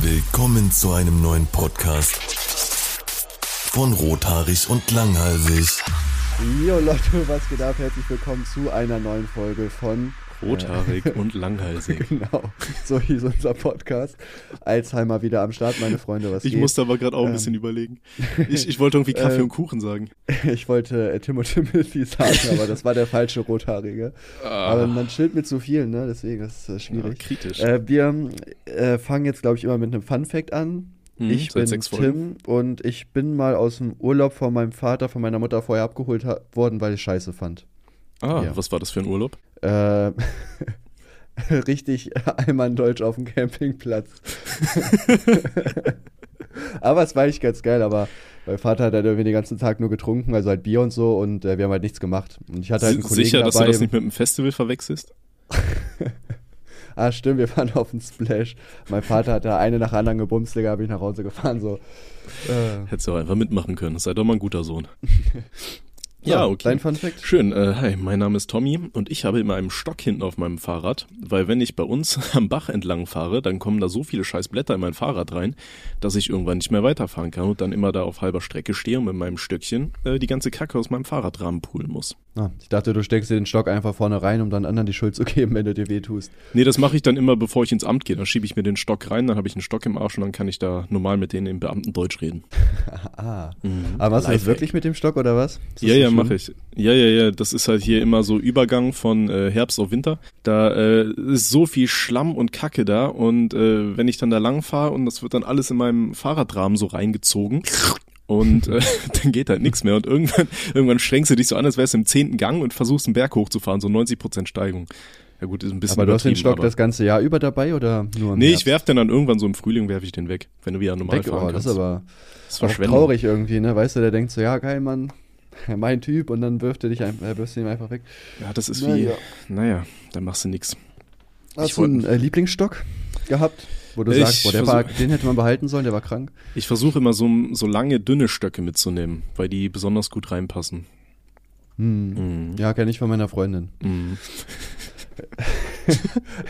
Willkommen zu einem neuen Podcast von Rothaarig und Langhalsig. Jo Leute, was geht ab? Herzlich willkommen zu einer neuen Folge von Rothaarig äh, und langhalsig. Genau, so hieß unser Podcast. Alzheimer wieder am Start, meine Freunde, was Ich geht? musste aber gerade auch ein bisschen ähm, überlegen. Ich, ich wollte irgendwie Kaffee ähm, und Kuchen sagen. Ich wollte äh, Tim und Timothy sagen, aber das war der falsche Rothaarige. Ah. Aber man chillt mit so vielen, ne? deswegen ist es äh, schwierig. Ja, kritisch. Äh, wir äh, fangen jetzt, glaube ich, immer mit einem Fun-Fact an. Hm, ich bin Tim und ich bin mal aus dem Urlaub von meinem Vater, von meiner Mutter vorher abgeholt worden, weil ich scheiße fand. Ah, ja. was war das für ein Urlaub? Äh, richtig einmal in Deutsch auf dem Campingplatz. aber es war echt ganz geil, aber mein Vater hat halt irgendwie den ganzen Tag nur getrunken, also halt Bier und so und äh, wir haben halt nichts gemacht. Und ich hatte halt einen Kollegen Sicher, dabei. dass du das nicht mit einem Festival verwechselst? ah, stimmt, wir waren auf dem Splash. Mein Vater hat da eine nach anderen gebumst, Digga, habe ich nach Hause gefahren, so. Äh. Hättest du auch einfach mitmachen können, sei doch mal ein guter Sohn. Ja, okay. Dein Fun Fact? Schön. Äh, hi, mein Name ist Tommy und ich habe immer einen Stock hinten auf meinem Fahrrad, weil wenn ich bei uns am Bach entlang fahre, dann kommen da so viele scheiß Blätter in mein Fahrrad rein, dass ich irgendwann nicht mehr weiterfahren kann und dann immer da auf halber Strecke stehe und mit meinem Stöckchen äh, die ganze Kacke aus meinem Fahrradrahmen poolen muss. Ah, ich dachte, du steckst dir den Stock einfach vorne rein, um dann anderen die Schuld zu geben, wenn du dir weh tust. Nee, das mache ich dann immer, bevor ich ins Amt gehe. Dann schiebe ich mir den Stock rein, dann habe ich einen Stock im Arsch und dann kann ich da normal mit denen im Beamten Deutsch reden. ah. Mhm. Aber machst du das wirklich mit dem Stock oder was? Ja, ja, mache ich. Ja, ja, ja, ja, das ist halt hier immer so Übergang von äh, Herbst auf Winter. Da äh, ist so viel Schlamm und Kacke da und äh, wenn ich dann da lang fahre und das wird dann alles in meinem Fahrradrahmen so reingezogen und äh, dann geht halt nichts mehr und irgendwann irgendwann strengst du dich so an, als wärst du im zehnten Gang und versuchst einen Berg hochzufahren, so 90 Prozent Steigung. Ja gut, ist ein bisschen Aber du hast den Stock das ganze Jahr über dabei oder nur Nee, Herbst? ich werf den dann irgendwann so im Frühling werf ich den weg, wenn du wieder normal weg, fahren oh, kannst. Das ist aber das ist traurig irgendwie, ne? Weißt du, der denkt so, ja geil, Mann, mein Typ und dann wirft er dich einfach, äh, wirfst du ihn einfach weg. Ja, das ist wie, naja, naja dann machst du nix. Hast ich du einen äh, Lieblingsstock gehabt, wo du ich sagst, boah, der war, den hätte man behalten sollen, der war krank? Ich versuche immer so, so lange, dünne Stöcke mitzunehmen, weil die besonders gut reinpassen. Hm. Mhm. Ja, kenne ich von meiner Freundin. Mhm.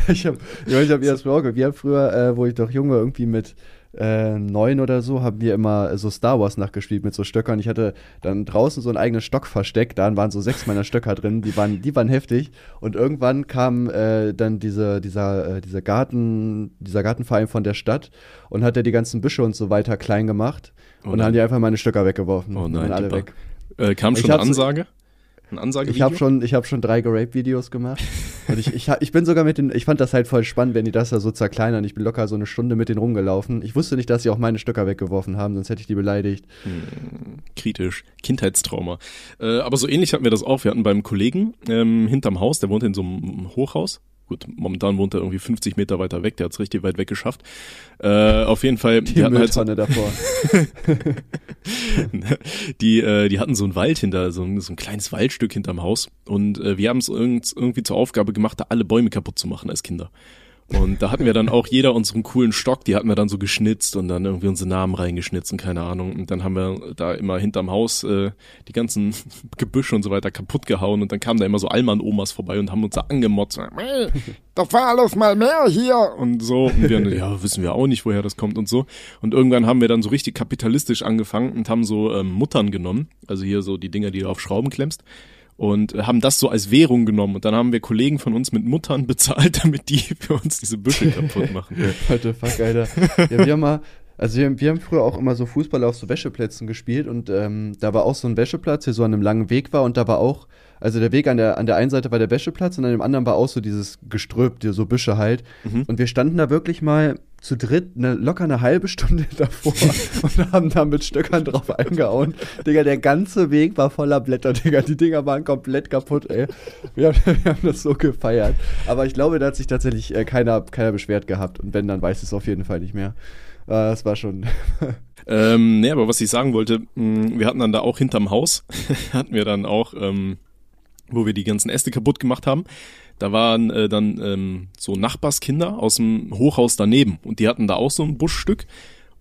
ich habe ich hab ihr das vorgehört. Wir haben früher, äh, wo ich doch jung war, irgendwie mit neun oder so, haben wir immer so Star Wars nachgespielt mit so Stöckern. Ich hatte dann draußen so einen eigenen Stock versteckt, da waren so sechs meiner Stöcker drin, die waren, die waren heftig. Und irgendwann kam äh, dann diese, dieser, äh, dieser Garten, dieser Gartenverein von der Stadt und hat ja die ganzen Büsche und so weiter klein gemacht. Oh und dann haben die einfach meine Stöcker weggeworfen. Oh nein, und alle super. weg. Äh, kam schon eine Ansage? Ein Ansage ich habe schon, ich hab schon drei Gerape-Videos gemacht. Und ich, ich, ich bin sogar mit den, ich fand das halt voll spannend, wenn die das da so zerkleinern. Ich bin locker so eine Stunde mit denen rumgelaufen. Ich wusste nicht, dass sie auch meine Stöcker weggeworfen haben, sonst hätte ich die beleidigt. Hm, kritisch. Kindheitstrauma. Äh, aber so ähnlich hatten wir das auch. Wir hatten beim Kollegen ähm, hinterm Haus, der wohnt in so einem Hochhaus, Gut, momentan wohnt er irgendwie 50 Meter weiter weg, der hat's richtig weit weg geschafft. Äh, auf jeden Fall. Die, die hatten halt so, davor. die, äh, die hatten so einen Wald hinter, so ein, so ein kleines Waldstück hinterm Haus. Und äh, wir haben es irgendwie zur Aufgabe gemacht, da alle Bäume kaputt zu machen als Kinder. Und da hatten wir dann auch jeder unseren coolen Stock, die hatten wir dann so geschnitzt und dann irgendwie unsere Namen reingeschnitzt und keine Ahnung. Und dann haben wir da immer hinterm Haus äh, die ganzen Gebüsche und so weiter kaputt gehauen und dann kamen da immer so Allmann-Omas vorbei und haben uns da angemotzt. Da war alles mal mehr hier und so. Und wir, ja, wissen wir auch nicht, woher das kommt und so. Und irgendwann haben wir dann so richtig kapitalistisch angefangen und haben so ähm, Muttern genommen, also hier so die Dinger, die du auf Schrauben klemmst und haben das so als Währung genommen und dann haben wir Kollegen von uns mit Muttern bezahlt, damit die für uns diese Büsche kaputt machen. What the fuck, Alter. Ja, wir haben mal, also wir, wir haben früher auch immer so Fußball auf so Wäscheplätzen gespielt und ähm, da war auch so ein Wäscheplatz, der so an einem langen Weg war und da war auch also der Weg an der, an der einen Seite war der Wäscheplatz und an dem anderen war auch so dieses Geströp, so Büsche halt. Mhm. Und wir standen da wirklich mal zu dritt eine, locker eine halbe Stunde davor und haben da mit Stöckern drauf eingehauen. Digga, der ganze Weg war voller Blätter, Digga. Die Dinger waren komplett kaputt, ey. Wir haben, wir haben das so gefeiert. Aber ich glaube, da hat sich tatsächlich äh, keiner, keiner beschwert gehabt. Und wenn, dann weiß es auf jeden Fall nicht mehr. Äh, das war schon. ähm, nee, aber was ich sagen wollte, mm, wir hatten dann da auch hinterm Haus, hatten wir dann auch ähm, wo wir die ganzen Äste kaputt gemacht haben. Da waren äh, dann ähm, so Nachbarskinder aus dem Hochhaus daneben und die hatten da auch so ein Buschstück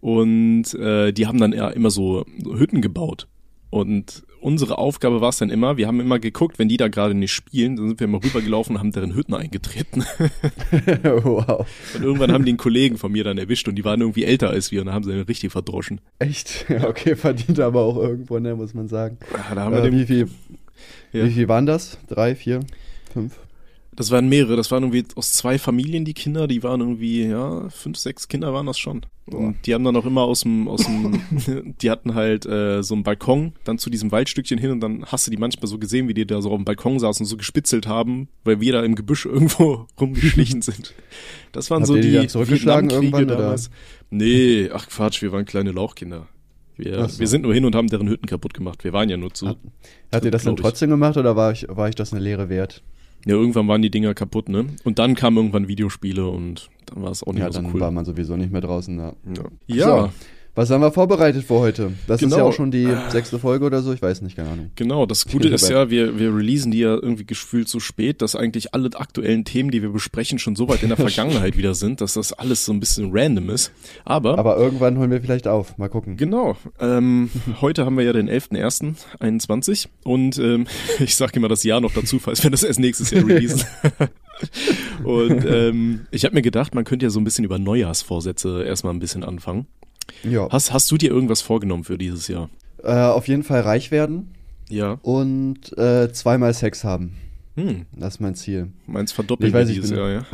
und äh, die haben dann ja immer so Hütten gebaut. Und unsere Aufgabe war es dann immer, wir haben immer geguckt, wenn die da gerade nicht spielen, dann sind wir immer rübergelaufen und haben deren Hütten eingetreten. wow. Und irgendwann haben die einen Kollegen von mir dann erwischt und die waren irgendwie älter als wir und dann haben sie ihn richtig verdroschen. Echt? Ja, okay, verdient aber auch irgendwo, ne, muss man sagen. Ja, da haben wir Äh, dem, wie, viel, Ja. wie viel waren das? Drei, vier, fünf? das waren mehrere, das waren irgendwie aus zwei Familien die Kinder, die waren irgendwie, ja, fünf, sechs Kinder waren das schon. Und die haben dann auch immer aus dem, aus dem, die hatten halt äh, so einen Balkon dann zu diesem Waldstückchen hin und dann hast du die manchmal so gesehen, wie die da so auf dem Balkon saßen und so gespitzelt haben, weil wir da im Gebüsch irgendwo rumgeschlichen sind. Das waren Habt so die die, zurückgeschlagen irgendwann, oder? damals. Nee, ach Quatsch, wir waren kleine Lauchkinder. Wir, so. wir sind nur hin und haben deren Hütten kaputt gemacht. Wir waren ja nur zu. Hat ihr das dann glaub ich. trotzdem gemacht oder war ich, war ich das eine Lehre wert? Ja, irgendwann waren die Dinger kaputt, ne? Und dann kamen irgendwann Videospiele und dann war es auch nicht Ja, mehr so dann cool. war man sowieso nicht mehr draußen. Ja. Ja, So, was haben wir vorbereitet für heute? Das ist ja Genau. auch schon die sechste Folge oder so, ich weiß nicht, keine Ahnung. genau. Das Gute ist ja, wir, wir releasen die ja irgendwie gefühlt so spät, dass eigentlich alle aktuellen Themen, die wir besprechen, schon so weit in der Vergangenheit wieder sind, dass das alles so ein bisschen random ist. Aber, Aber irgendwann holen wir vielleicht auf. Mal gucken. genau, ähm, heute haben wir ja den 11.01.21 und ähm, ich sage immer das Jahr noch dazu, falls wir das erst nächstes Jahr releasen. und ähm, ich habe mir gedacht, man könnte ja so ein bisschen über Neujahrsvorsätze erstmal ein bisschen anfangen. Ja. Hast, hast du dir irgendwas vorgenommen für dieses Jahr? Äh, auf jeden Fall reich werden Ja. und äh, zweimal Sex haben. Hm, Das ist mein Ziel. meins verdoppelt Ich weiß, wir ich dieses bin- Jahr, ja.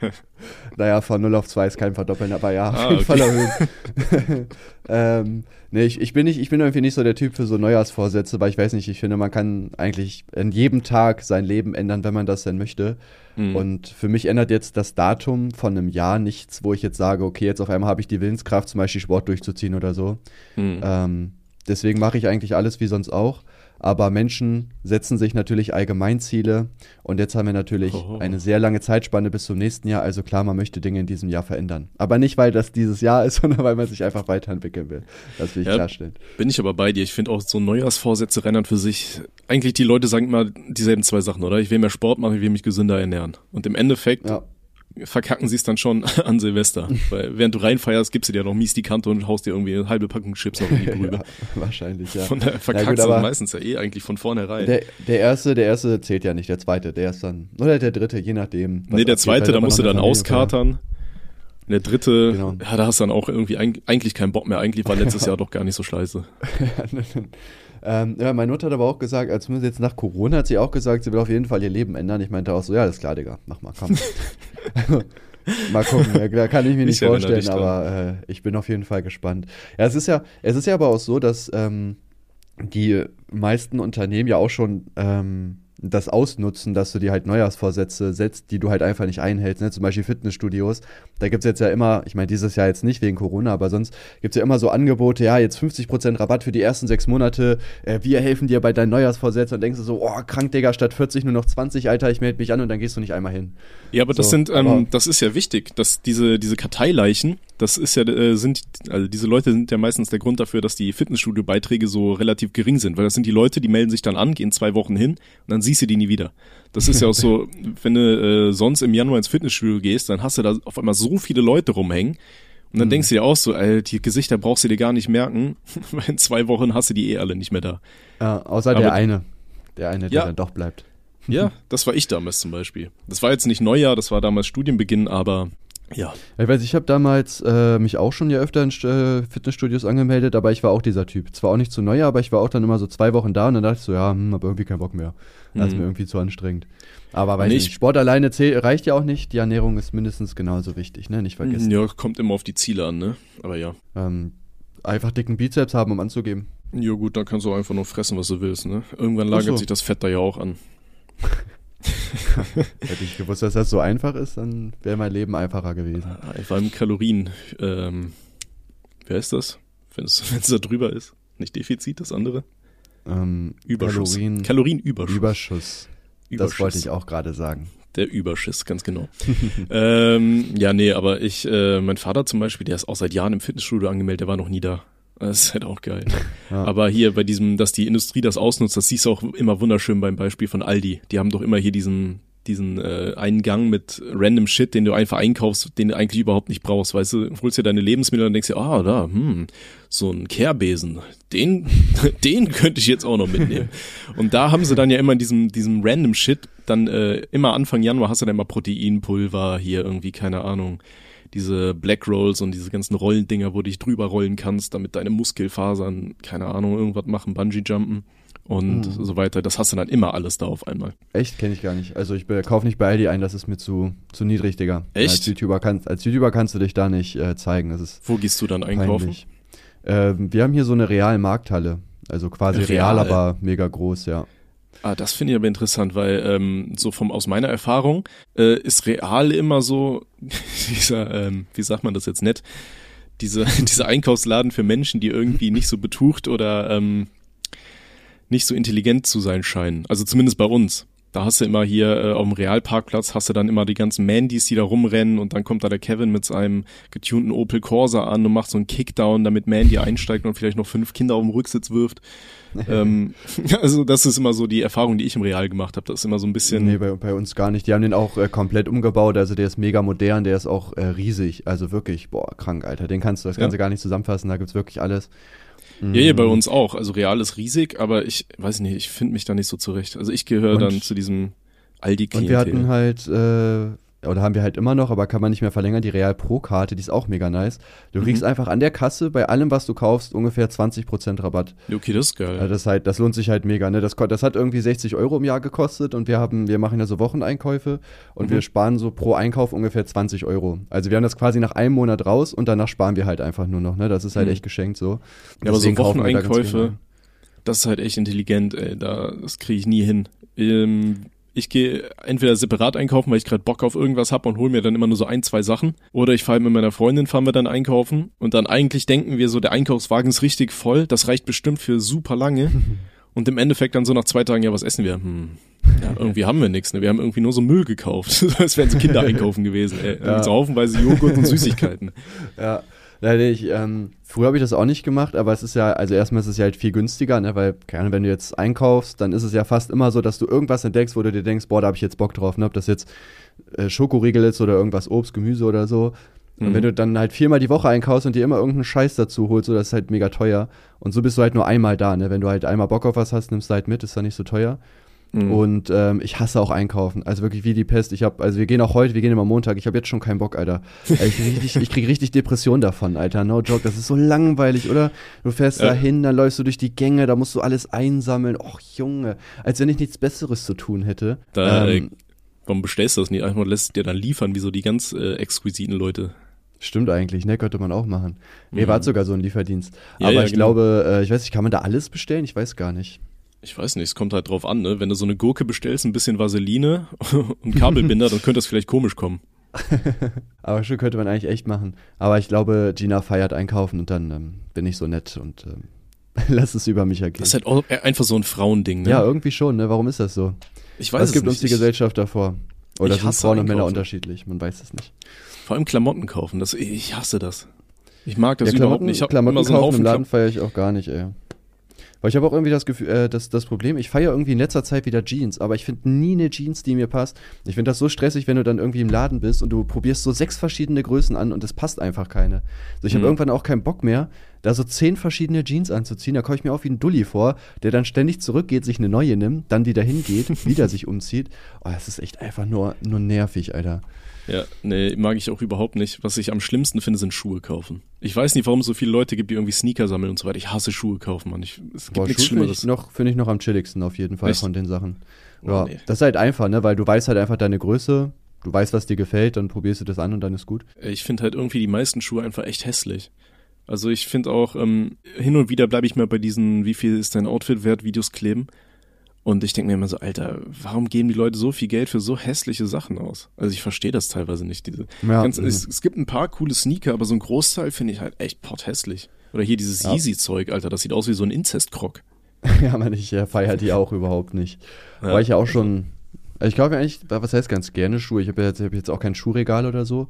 Naja, von 0 auf 2 ist kein Verdoppeln, aber ja, auf Ah, jeden okay. Fall erhöhen. ähm, nee, ich, ich, bin nicht, ich bin irgendwie nicht so der Typ für so Neujahrsvorsätze, weil ich weiß nicht, ich finde, man kann eigentlich in jedem Tag sein Leben ändern, wenn man das denn möchte. Hm. Und für mich ändert jetzt das Datum von einem Jahr nichts, wo ich jetzt sage, okay, jetzt auf einmal habe ich die Willenskraft, zum Beispiel Sport durchzuziehen oder so. Hm. Ähm, deswegen mache ich eigentlich alles wie sonst auch. Aber Menschen setzen sich natürlich Allgemeinziele und jetzt haben wir natürlich Oh. eine sehr lange Zeitspanne bis zum nächsten Jahr. Also klar, man möchte Dinge in diesem Jahr verändern. Aber nicht, weil das dieses Jahr ist, sondern weil man sich einfach weiterentwickeln will. Das will ich Ja. klarstellen. Bin ich aber bei dir. Ich finde auch so Neujahrsvorsätze rennen für sich. Eigentlich die Leute sagen immer dieselben zwei Sachen, oder? Ich will mehr Sport machen, ich will mich gesünder ernähren. Und im Endeffekt Ja, verkacken sie es dann schon an Silvester. Weil während du reinfeierst, gibst du dir noch mies die Kante und haust dir irgendwie eine halbe Packung Chips in die Brühe. ja wahrscheinlich, ja. Von Ja, verkackst gut, du aber meistens ja eh eigentlich von vornherein. der, der erste, der erste zählt ja nicht, der zweite, der ist dann, oder der dritte, je nachdem. nee, der abgeht, zweite, halt da musst du dann Familie auskatern. Der dritte, Genau. ja, da hast du dann auch irgendwie eig- eigentlich keinen Bock mehr. Eigentlich war letztes Jahr doch gar nicht so scheiße. ähm, ja, meine Mutter hat aber auch gesagt, als wir jetzt nach Corona hat sie auch gesagt, sie will auf jeden Fall ihr Leben ändern. Ich meinte auch so, ja, das ist klar, Digga, mach mal, komm. mal gucken, ja, da kann ich mir nicht Ich vorstellen, aber äh, ich bin auf jeden Fall gespannt. Ja, es ist ja, es ist ja aber auch so, dass ähm, die meisten Unternehmen ja auch schon ähm, das ausnutzen, dass du dir halt Neujahrsvorsätze setzt, die du halt einfach nicht einhältst. Ne? Zum Beispiel Fitnessstudios. Da gibt es jetzt ja immer, ich meine, dieses Jahr jetzt nicht wegen Corona, aber sonst gibt es ja immer so Angebote, ja, jetzt 50% Rabatt für die ersten sechs Monate, äh, wir helfen dir bei deinen Neujahrsvorsätzen und denkst du so, oh, krank, Digga, statt 40 nur noch 20, Alter, ich melde mich an und dann gehst du nicht einmal hin. Ja, aber das So, sind, aber- ähm, das ist ja wichtig, dass diese, diese Karteileichen, das ist ja, äh, sind, also diese Leute sind ja meistens der Grund dafür, dass die Fitnessstudio-Beiträge so relativ gering sind, weil das sind die Leute, die melden sich dann an, gehen zwei Wochen hin und dann siehst du die nie wieder. Das ist ja auch so, wenn du äh, sonst im Januar ins Fitnessstudio gehst, dann hast du da auf einmal so viele Leute rumhängen und dann denkst du dir auch so, ey, die Gesichter brauchst du dir gar nicht merken, weil in zwei Wochen hast du die eh alle nicht mehr da. Äh, außer Aber- der eine. Der eine, der Ja. dann doch bleibt. Ja, das war ich damals zum Beispiel. Das war jetzt nicht Neujahr, das war damals Studienbeginn, aber ja. Ich weiß, ich habe damals äh, mich auch schon ja öfter in äh, Fitnessstudios angemeldet, aber ich war auch dieser Typ. Zwar auch nicht zu Neujahr, aber ich war auch dann immer so zwei Wochen da und dann dachte ich so, ja, hm, hab irgendwie keinen Bock mehr. Das ist Mhm. mir irgendwie zu anstrengend. Aber weiß ich- nicht, Sport alleine reicht ja auch nicht. Die Ernährung ist mindestens genauso wichtig, ne? Nicht vergessen. Ja, kommt immer auf die Ziele an, ne? Aber ja. Ähm, einfach dicken Bizeps haben, um anzugeben. Ja gut, dann kannst du auch einfach nur fressen, was du willst, ne? Irgendwann lagert so. sich das Fett da ja auch an. Hätte ich gewusst, dass das so einfach ist, dann wäre mein Leben einfacher gewesen. Einfach im Kalorien, ähm, wer ist das? Wenn es da drüber ist. Nicht Defizit, das andere? Ähm, Überschuss. Kalorien, Kalorienüberschuss. Überschuss. Das Überschuss. wollte ich auch gerade sagen. Der Überschiss, ganz genau. ähm, ja, nee, aber ich, äh, mein Vater zum Beispiel, der ist auch seit Jahren im Fitnessstudio angemeldet, der war noch nie da. Das ist halt auch geil. Ja. Aber hier bei diesem, dass die Industrie das ausnutzt, das siehst du auch immer wunderschön beim Beispiel von Aldi. Die haben doch immer hier diesen, diesen äh, einen Gang mit random Shit, den du einfach einkaufst, den du eigentlich überhaupt nicht brauchst. Weißt du, holst dir deine Lebensmittel und denkst dir, ah, da, hm, so ein Kehrbesen, den, den könnte ich jetzt auch noch mitnehmen. Und da haben sie dann ja immer in diesem, diesem random Shit, dann äh, immer Anfang Januar hast du dann immer Proteinpulver, hier irgendwie, keine Ahnung, diese Black Rolls und diese ganzen Rollendinger, wo du dich drüber rollen kannst, damit deine Muskelfasern, keine Ahnung, irgendwas machen, Bungee-Jumpen und Mhm. so weiter. Das hast du dann immer alles da auf einmal. Echt, kenne ich gar nicht. Also ich kaufe nicht bei Aldi ein, das ist mir zu, zu niedrig, Digga. Echt? Als YouTuber, kannst, als YouTuber kannst du dich da nicht äh, zeigen, das ist Wo gehst du dann einkaufen? Ähm, wir haben hier so eine real Markthalle. Also quasi real, Real? aber mega groß, ja. Ah, das finde ich aber interessant, weil ähm, so vom aus meiner Erfahrung äh, ist real immer so dieser, ähm, wie sagt man das jetzt nett, diese dieser Einkaufsladen für Menschen, die irgendwie nicht so betucht oder ähm, nicht so intelligent zu sein scheinen. Also zumindest bei uns. Da hast du immer hier äh, auf dem Realparkplatz hast du dann immer die ganzen Mandys, die da rumrennen und dann kommt da der Kevin mit seinem getunten Opel Corsa an und macht so einen Kickdown, damit Mandy einsteigt und vielleicht noch fünf Kinder auf dem Rücksitz wirft. ähm, also das ist immer so die Erfahrung, die ich im Real gemacht habe. Das ist immer so ein bisschen. Nee, bei, bei uns gar nicht. Die haben den auch äh, komplett umgebaut. Also der ist mega modern, der ist auch äh, riesig. Also wirklich, boah, krank, Alter. Den kannst du das Ja. Ganze gar nicht zusammenfassen. Da gibt's wirklich alles. Ja, ja, Mhm. bei uns auch. Also Real ist riesig, aber ich weiß nicht, ich finde mich da nicht so zurecht. Also ich gehöre dann zu diesem aldi Und wir hatten halt, äh, oder haben wir halt immer noch, aber kann man nicht mehr verlängern, die Real Pro-Karte, die ist auch mega nice. Du kriegst Mhm. einfach an der Kasse bei allem, was du kaufst, ungefähr 20% Rabatt. Okay, das ist geil. Das, halt, das lohnt sich halt mega. Ne? Das, das hat irgendwie 60 Euro im Jahr gekostet und wir haben, wir machen ja so Wocheneinkäufe und Mhm. wir sparen so pro Einkauf ungefähr 20 Euro. Also wir haben das quasi nach einem Monat raus und danach sparen wir halt einfach nur noch. Ne? Das ist halt Mhm. echt geschenkt so. Ja, aber so wir da Wocheneinkäufe, gerne. das ist halt echt intelligent, ey. Da, das kriege ich nie hin. Ähm, ich gehe entweder separat einkaufen, weil ich gerade Bock auf irgendwas hab und hole mir dann immer nur so ein, zwei Sachen. Oder ich fahre mit meiner Freundin, fahren wir dann einkaufen. Und dann eigentlich denken wir so, der Einkaufswagen ist richtig voll. Das reicht bestimmt für super lange. Und im Endeffekt dann so nach zwei Tagen, ja, was essen wir? Hm. Ja, irgendwie haben wir nichts, ne? Wir haben irgendwie nur so Müll gekauft. Das wären so Kindereinkaufen gewesen, ey. Ja. So haufenweise Joghurt und Süßigkeiten. Ja, ich, ähm, früher habe ich das auch nicht gemacht, aber es ist ja, also erstmal ist es ja halt viel günstiger, ne, weil, keine Ahnung, wenn du jetzt einkaufst, dann ist es ja fast immer so, dass du irgendwas entdeckst, wo du dir denkst, boah, da habe ich jetzt Bock drauf, ne, ob das jetzt äh, Schokoriegel ist oder irgendwas Obst, Gemüse oder so. Und Mhm. wenn du dann halt viermal die Woche einkaufst und dir immer irgendeinen Scheiß dazu holst, so das ist halt mega teuer. Und so bist du halt nur einmal da, ne? Wenn du halt einmal Bock auf was hast, nimmst du halt mit, ist dann nicht so teuer. Mhm. Und ähm, ich hasse auch einkaufen. Also wirklich wie die Pest. Ich habe, also wir gehen auch heute, wir gehen immer Montag. Ich habe jetzt schon keinen Bock, Alter. Ey, Ich krieg richtig, ich krieg richtig Depression davon, Alter. No joke. Das ist so langweilig, oder? Du fährst Ja. da hin, dann läufst du durch die Gänge, da musst du alles einsammeln. Och, Junge. Als wenn ich nichts Besseres zu tun hätte. Da, ähm, Warum bestellst du das nicht? Einfach lässt es dir dann liefern, wie so die ganz äh, exquisiten Leute. Stimmt eigentlich, ne? Könnte man auch machen. Nee, Mhm. war sogar so ein Lieferdienst. Ja, Aber ja, ich genau. glaube, äh, ich weiß nicht, kann man da alles bestellen? Ich weiß gar nicht. Ich weiß nicht, es kommt halt drauf an, ne? Wenn du so eine Gurke bestellst, ein bisschen Vaseline und Kabelbinder, dann könnte das vielleicht komisch kommen. Aber schon könnte man eigentlich echt machen. Aber ich glaube, Gina feiert einkaufen und dann ähm, bin ich so nett und ähm, lass es über mich ergehen. Das ist halt auch einfach so ein Frauending, ne? ja, irgendwie schon, ne? Warum ist das so? ich weiß Was es gibt nicht. uns die Ich- Gesellschaft davor? Oder sind Frauen und Männer unterschiedlich? Man weiß es nicht. Vor allem Klamotten kaufen, das, ich hasse das. Ich mag das ja, überhaupt Klamotten, nicht. Ich hab Klamotten immer so einen kaufen Haufen im Laden feiere ich auch gar nicht, ey. Weil ich habe auch irgendwie das Gefühl, äh, das, das Problem, ich feiere irgendwie in letzter Zeit wieder Jeans, aber ich finde nie eine Jeans, die mir passt. Ich finde das so stressig, wenn du dann irgendwie im Laden bist und du probierst so sechs verschiedene Größen an und es passt einfach keine. Also ich habe Mhm. irgendwann auch keinen Bock mehr, da so zehn verschiedene Jeans anzuziehen. Da komme ich mir auch wie ein Dulli vor, der dann ständig zurückgeht, sich eine neue nimmt, dann wieder hingeht, wieder sich umzieht. Oh, das ist echt einfach nur, nur nervig, Alter. Ja, nee, mag ich auch überhaupt nicht. Was ich am schlimmsten finde, sind Schuhe kaufen. Ich weiß nicht, warum es so viele Leute gibt, die irgendwie Sneaker sammeln und so weiter. Ich hasse Schuhe kaufen, Mann. Ich, es gibt Boah, nichts Schuhe finde ich, Schlimmeres. noch, find ich noch am chilligsten auf jeden Fall Echt? von den Sachen. Oh, Ja, nee. das ist halt einfach, ne, weil du weißt halt einfach deine Größe, du weißt, was dir gefällt, dann probierst du das an und dann ist gut. Ich finde halt irgendwie die meisten Schuhe einfach echt hässlich. Also ich finde auch, ähm, hin und wieder bleibe ich mal bei diesen, wie viel ist dein Outfit wert, Videos kleben. Und ich denke mir immer so, Alter, warum geben die Leute so viel Geld für so hässliche Sachen aus? Also ich verstehe das teilweise nicht. Diese Ja, ganz, mhm. es, es gibt ein paar coole Sneaker, aber so ein Großteil finde ich halt echt potthässlich. Oder hier dieses Ja. Yeezy-Zeug, Alter, das sieht aus wie so ein Inzestkrog. ja, man, ich äh, feiere die auch überhaupt nicht. Weil ich ja auch schon, also ich glaube eigentlich, was heißt ganz gerne Schuhe? Ich habe jetzt, hab jetzt auch kein Schuhregal oder so.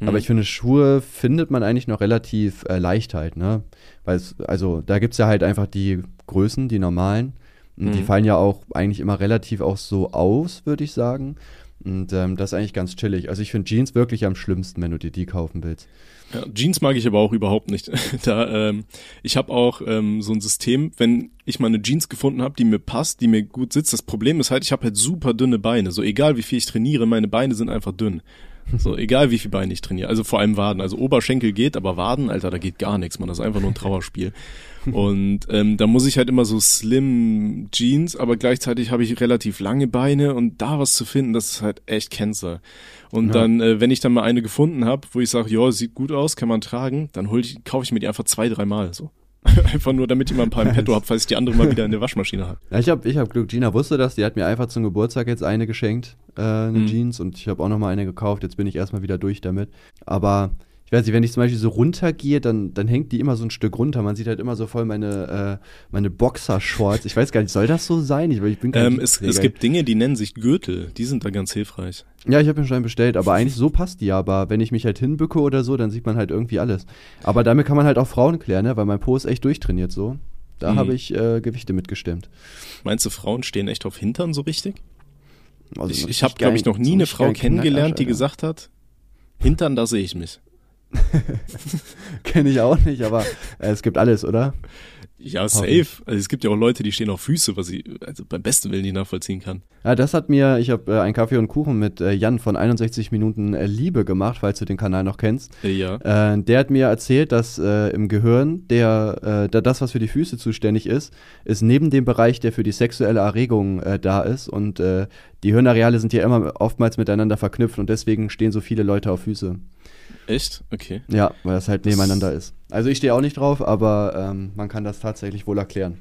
Mhm. Aber ich finde, Schuhe findet man eigentlich noch relativ äh, leicht halt, ne? Weil es, also da gibt es ja halt einfach die Größen, die normalen. Und Die Mhm. fallen ja auch eigentlich immer relativ auch so aus, würde ich sagen. Und ähm, das ist eigentlich ganz chillig. Also ich finde Jeans wirklich am schlimmsten, wenn du dir die kaufen willst. Ja, Jeans mag ich aber auch überhaupt nicht. da, ähm, ich habe auch ähm, so ein System, wenn ich mal eine Jeans gefunden habe, die mir passt, die mir gut sitzt. Das Problem ist halt, ich habe halt super dünne Beine. So egal wie viel ich trainiere, meine Beine sind einfach dünn. So, egal wie viel Beine ich trainiere. Also vor allem Waden. Also Oberschenkel geht, aber Waden, Alter, da geht gar nichts, man. Das ist einfach nur ein Trauerspiel. Und ähm, da muss ich halt immer so slim Jeans, aber gleichzeitig habe ich relativ lange Beine und da was zu finden, das ist halt echt Cancer. Und ja. dann, äh, wenn ich dann mal eine gefunden habe, wo ich sage, ja, sieht gut aus, kann man tragen, dann hol ich, kaufe ich mir die einfach zwei, dreimal so. einfach nur, damit ich mal ein paar im Petto habe, falls ich die andere mal wieder in der Waschmaschine habe. Ja, ich habe ich hab Glück, Gina wusste das, die hat mir einfach zum Geburtstag jetzt eine geschenkt, äh, eine mhm. Jeans, und ich habe auch noch mal eine gekauft, jetzt bin ich erstmal wieder durch damit. Aber ich weiß nicht, wenn ich zum Beispiel so runtergehe, dann, dann hängt die immer so ein Stück runter. Man sieht halt immer so voll meine, äh, meine Boxershorts. Ich weiß gar nicht, soll das so sein? Ich, ich bin kein ähm, es, es gibt Dinge, die nennen sich Gürtel. Die sind da ganz hilfreich. Ja, ich habe mir schon einen bestellt, aber eigentlich so passt die. Aber wenn ich mich halt hinbücke oder so, dann sieht man halt irgendwie alles. Aber damit kann man halt auch Frauen klären, ne? weil mein Po ist echt durchtrainiert so. Da mhm. habe ich äh, Gewichte mitgestimmt. Meinst du, Frauen stehen echt auf Hintern so richtig? Also ich ich habe, glaube ich, noch nie eine Frau kennengelernt, die gesagt hat, Hintern, da sehe ich mich. Kenne ich auch nicht, aber äh, es gibt alles, oder? Ja, safe. Also es gibt ja auch Leute, die stehen auf Füße, was ich also beim besten Willen nicht nachvollziehen kann. Ja, das hat mir, ich habe äh, einen Kaffee und Kuchen mit äh, Jan von 61 Minuten äh, Liebe gemacht, falls du den Kanal noch kennst. Äh, ja. Äh, der hat mir erzählt, dass äh, im Gehirn der, der das, was für die Füße zuständig ist, ist neben dem Bereich, der für die sexuelle Erregung da ist. Und die Hirnareale sind ja immer oftmals miteinander verknüpft und deswegen stehen so viele Leute auf Füße. Echt? Okay. Ja, weil das halt das nebeneinander ist. Also ich stehe auch nicht drauf, aber ähm, man kann das tatsächlich wohl erklären.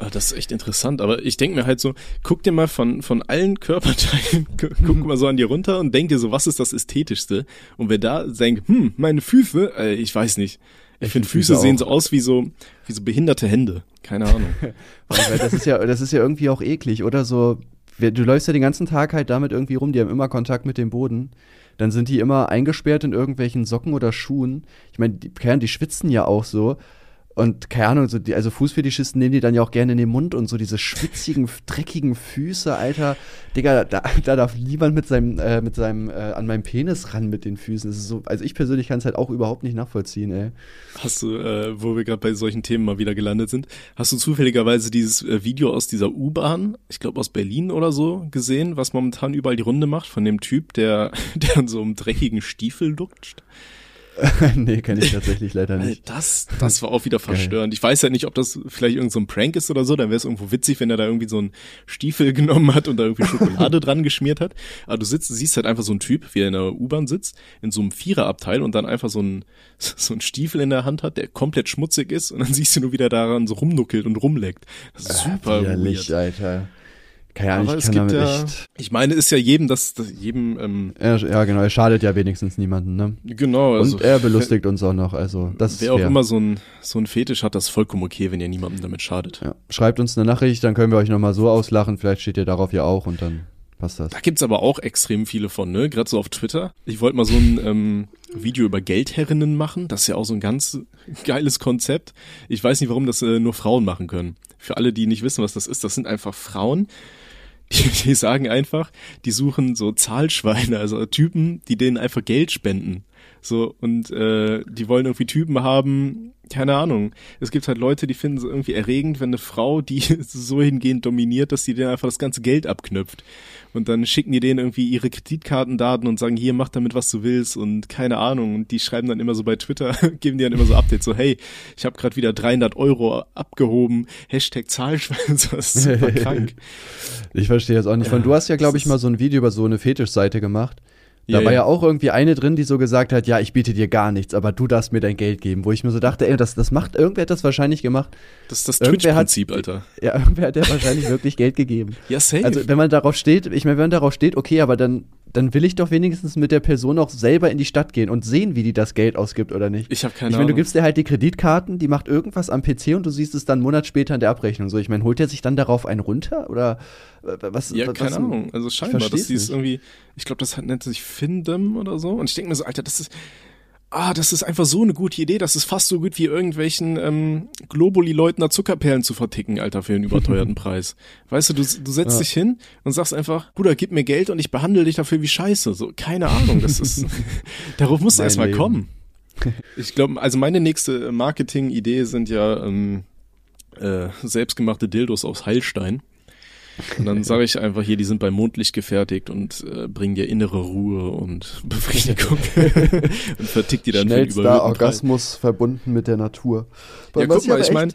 Ah, das ist echt interessant, aber ich denke mir halt so, guck dir mal von, von allen Körperteilen, guck mal so an dir runter und denk dir so, was ist das Ästhetischste? Und wer da denkt, hm, meine Füße, äh, ich weiß nicht. Ich, ich finde Füße, Füße sehen so aus wie so, wie so behinderte Hände. Keine Ahnung. das ist ja, das ist ja irgendwie auch eklig, oder? So, du läufst ja den ganzen Tag halt damit irgendwie rum, die haben immer Kontakt mit dem Boden dann sind die immer eingesperrt in irgendwelchen Socken oder Schuhen. Ich meine, die, die schwitzen ja auch so. Und keine Ahnung, so die, also Fußfetischisten nehmen die dann ja auch gerne in den Mund und so diese schwitzigen, dreckigen Füße, Alter. Digga, da, da darf niemand mit seinem, äh, mit seinem, äh, an meinem Penis ran mit den Füßen. So, also ich persönlich kann es halt auch überhaupt nicht nachvollziehen, ey. Hast du, äh, wo wir gerade bei solchen Themen mal wieder gelandet sind, hast du zufälligerweise dieses äh, Video aus dieser U-Bahn, ich glaube aus Berlin oder so, gesehen, was momentan überall die Runde macht, von dem Typ, der, der an so einem dreckigen Stiefel duckt? nee, kenne ich tatsächlich leider nicht. Das, das war auch wieder verstörend. Ich weiß ja nicht, ob das vielleicht irgendein so Prank ist oder so. Dann wäre es irgendwo witzig, wenn er da irgendwie so einen Stiefel genommen hat und da irgendwie Schokolade dran geschmiert hat. Aber du sitzt, siehst halt einfach so einen Typ, wie er in der U-Bahn sitzt, in so einem Viererabteil und dann einfach so einen, so einen Stiefel in der Hand hat, der komplett schmutzig ist und dann siehst du nur, wie der daran so rumnuckelt und rumleckt. Das ist äh, super äh, weird. Alter. Keine Ahnung, ich kann damit ja, echt. Ich meine, ist ja jedem, das, das jedem. Ähm, ja, ja, genau. Er schadet ja wenigstens niemanden, ne? Genau. Also, Und er belustigt uns auch noch. Also das. Wer auch immer so ein so ein Fetisch hat, das ist vollkommen okay, wenn ihr niemandem damit schadet. Ja. Schreibt uns eine Nachricht, dann können wir euch nochmal so auslachen. Vielleicht steht ihr darauf ja auch und dann passt das. Da gibt's aber auch extrem viele von, ne? Gerade so auf Twitter. Ich wollte mal so ein ähm, Video über Geldherrinnen machen. Das ist ja auch so ein ganz geiles Konzept. Ich weiß nicht, warum das äh, nur Frauen machen können. Für alle, die nicht wissen, was das ist, das sind einfach Frauen, die, die sagen einfach, die suchen so Zahlschweine, also Typen, die denen einfach Geld spenden. So, und äh, die wollen irgendwie Typen haben, keine Ahnung. Es gibt halt Leute, die finden es irgendwie erregend, wenn eine Frau die so hingehend dominiert, dass sie denen einfach das ganze Geld abknüpft. Und dann schicken die denen irgendwie ihre Kreditkartendaten und sagen, hier, mach damit, was du willst und keine Ahnung. Und die schreiben dann immer so bei Twitter, geben die dann immer so Updates, so, hey, ich habe gerade wieder 300 Euro abgehoben, Hashtag Zahlschwein, das ist super krank. Ich verstehe jetzt auch nicht. Von, du hast ja, glaube ich, mal so ein Video über so eine Fetischseite gemacht. Da ja, war ja. auch irgendwie eine drin, die so gesagt hat, ja, ich biete dir gar nichts, aber du darfst mir dein Geld geben. Wo ich mir so dachte, ey, das, das macht, irgendwer hat das wahrscheinlich gemacht. Das ist das Twitch-Prinzip, Alter. Ja, irgendwer hat ja wahrscheinlich wirklich Geld gegeben. Ja, safe. Also, wenn man darauf steht, ich meine, wenn man darauf steht, okay, aber dann dann will ich doch wenigstens mit der Person auch selber in die Stadt gehen und sehen, wie die das Geld ausgibt oder nicht. Ich habe keine ich mein, Ahnung. Du gibst dir halt die Kreditkarten, die macht irgendwas am PC und du siehst es dann einen Monat später in der Abrechnung. So, ich meine, holt er sich dann darauf einen runter oder äh, was? Ja, was, keine was, Ahnung. Also scheinbar, dass die ist irgendwie, ich glaube, das nennt sich Findem oder so. Und ich denke mir so, Alter, das ist ah, das ist einfach so eine gute Idee, das ist fast so gut wie irgendwelchen ähm, Globuli-Leuten da Zuckerperlen zu verticken, Alter, für einen überteuerten Preis. Weißt du, du, du setzt ja. dich hin und sagst einfach, Bruder, gib mir Geld und ich behandle dich dafür wie Scheiße. So, keine Ahnung, das ist, darauf musst du erstmal kommen. Ich glaube, also meine nächste Marketing-Idee sind ja ähm, äh, selbstgemachte Dildos aus Heilstein. Und dann sage ich einfach hier, die sind bei Mondlicht gefertigt und äh, bringen dir innere Ruhe und Befriedigung und vertickt die dann Schnellster für Orgasmus Preis. verbunden mit der Natur. ja, guck mal, ich meine,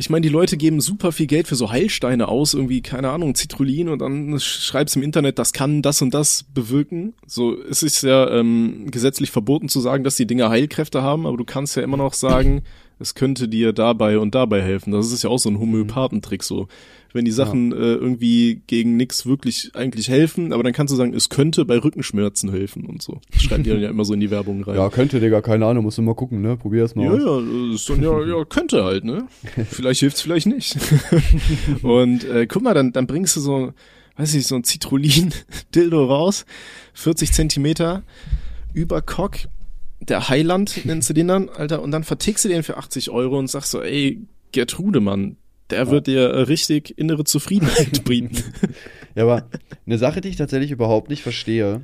ich meine, die Leute geben super viel Geld für so Heilsteine aus, irgendwie, keine Ahnung, Citrullin und dann schreibst im Internet, das kann das und das bewirken. So, es ist ja ähm, gesetzlich verboten zu sagen, dass die Dinger Heilkräfte haben, aber du kannst ja immer noch sagen, es könnte dir dabei und dabei helfen. Das ist ja auch so ein Homöopathentrick so wenn die Sachen ja. äh, irgendwie gegen nichts wirklich eigentlich helfen, aber dann kannst du sagen, es könnte bei Rückenschmerzen helfen und so. Das schreiben die dann ja immer so in die Werbung rein. Ja, könnte, Digga, keine Ahnung, musst du mal gucken, ne? Probier es mal ja, aus. Ja, ist dann ja, ja, könnte halt, ne? Vielleicht hilft's, vielleicht nicht. und äh, guck mal, dann, dann bringst du so, weiß ich, so ein Citrullin-Dildo raus, 40 Zentimeter über Cock, der Heiland nennst du den dann, Alter, und dann vertickst du den für 80 Euro und sagst so, ey, Gertrude, Mann, der wird dir richtig innere Zufriedenheit bieten. ja, aber eine Sache, die ich tatsächlich überhaupt nicht verstehe,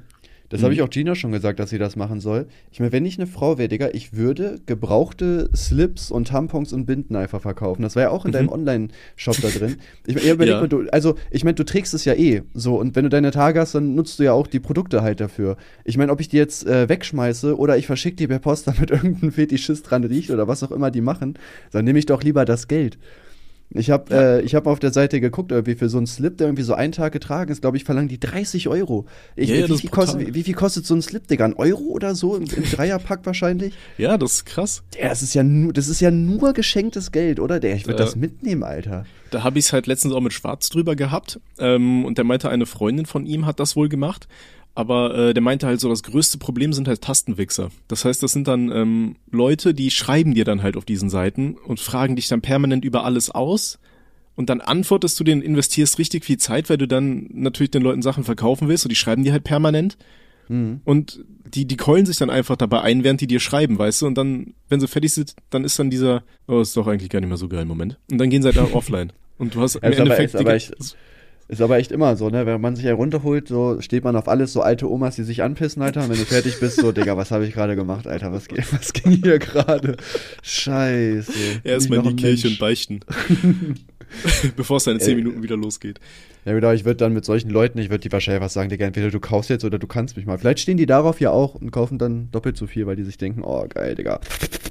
das mhm. habe ich auch Gina schon gesagt, dass sie das machen soll. Ich meine, wenn ich eine Frau wäre, Digga, ich würde gebrauchte Slips und Tampons und Binden einfach verkaufen. Das war ja auch in mhm. deinem Online-Shop da drin. Ich meine, überleg ja. mal, du, also ich meine, du trägst es ja eh so und wenn du deine Tage hast, dann nutzt du ja auch die Produkte halt dafür. Ich meine, ob ich die jetzt äh, wegschmeiße oder ich verschicke die per Post, damit irgendein Fetischist dran riecht oder was auch immer die machen, dann nehme ich doch lieber das Geld. Ich habe ja. äh, hab auf der Seite geguckt, irgendwie für so einen Slip, der irgendwie so einen Tag getragen ist, glaube ich, verlangen die 30 Euro. Ich, ja, wie, viel kostet, wie, wie, viel kostet so ein Slip, Digga? Ein Euro oder so? Im, im Dreierpack wahrscheinlich? Ja, das ist krass. Ja, das ist ja nur, das ist ja nur geschenktes Geld, oder? Der, ich würde äh, das mitnehmen, Alter. Da habe ich es halt letztens auch mit Schwarz drüber gehabt. Ähm, und der meinte, eine Freundin von ihm hat das wohl gemacht. Aber äh, der meinte halt so, das größte Problem sind halt Tastenwichser. Das heißt, das sind dann ähm, Leute, die schreiben dir dann halt auf diesen Seiten und fragen dich dann permanent über alles aus. Und dann antwortest du denen, investierst richtig viel Zeit, weil du dann natürlich den Leuten Sachen verkaufen willst und die schreiben dir halt permanent. Mhm. Und die, die keulen sich dann einfach dabei ein, während die dir schreiben, weißt du? Und dann, wenn sie fertig sind, dann ist dann dieser, oh, ist doch eigentlich gar nicht mehr so geil, Moment. Und dann gehen sie halt auch offline. Und du hast im Endeffekt. Aber, ist, aber ich, ist aber echt immer so, ne? Wenn man sich herunterholt, so steht man auf alles, so alte Omas, die sich anpissen, Alter. Und wenn du fertig bist, so, Digga, was habe ich gerade gemacht, Alter? Was, was ging hier gerade? Scheiße. Erstmal in die Kirche und beichten. Bevor es dann in 10 Minuten wieder losgeht. Ja, genau, ich würde dann mit solchen Leuten, ich würde die wahrscheinlich was sagen, Digga, entweder du kaufst jetzt oder du kannst mich mal. Vielleicht stehen die darauf ja auch und kaufen dann doppelt so viel, weil die sich denken, oh, geil, Digga.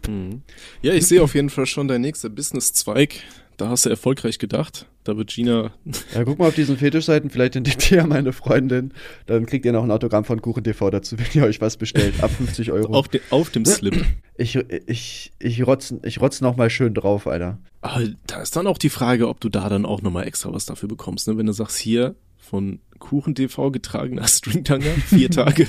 Mhm. Ja, ich sehe auf jeden Fall schon dein nächster Business-Zweig da hast du erfolgreich gedacht. Da wird Gina. Ja, guck mal auf diesen Fetischseiten, vielleicht entdeckt ihr ja meine Freundin. Dann kriegt ihr noch ein Autogramm von KuchenTV dazu, wenn ihr euch was bestellt. Ab 50 Euro. Auf, de, auf dem Slip. Ich, ich, ich rotz, ich rotz noch mal schön drauf, Alter. Aber da ist dann auch die Frage, ob du da dann auch noch mal extra was dafür bekommst, ne? Wenn du sagst, hier von KuchenTV getragener Stringtanger, vier Tage.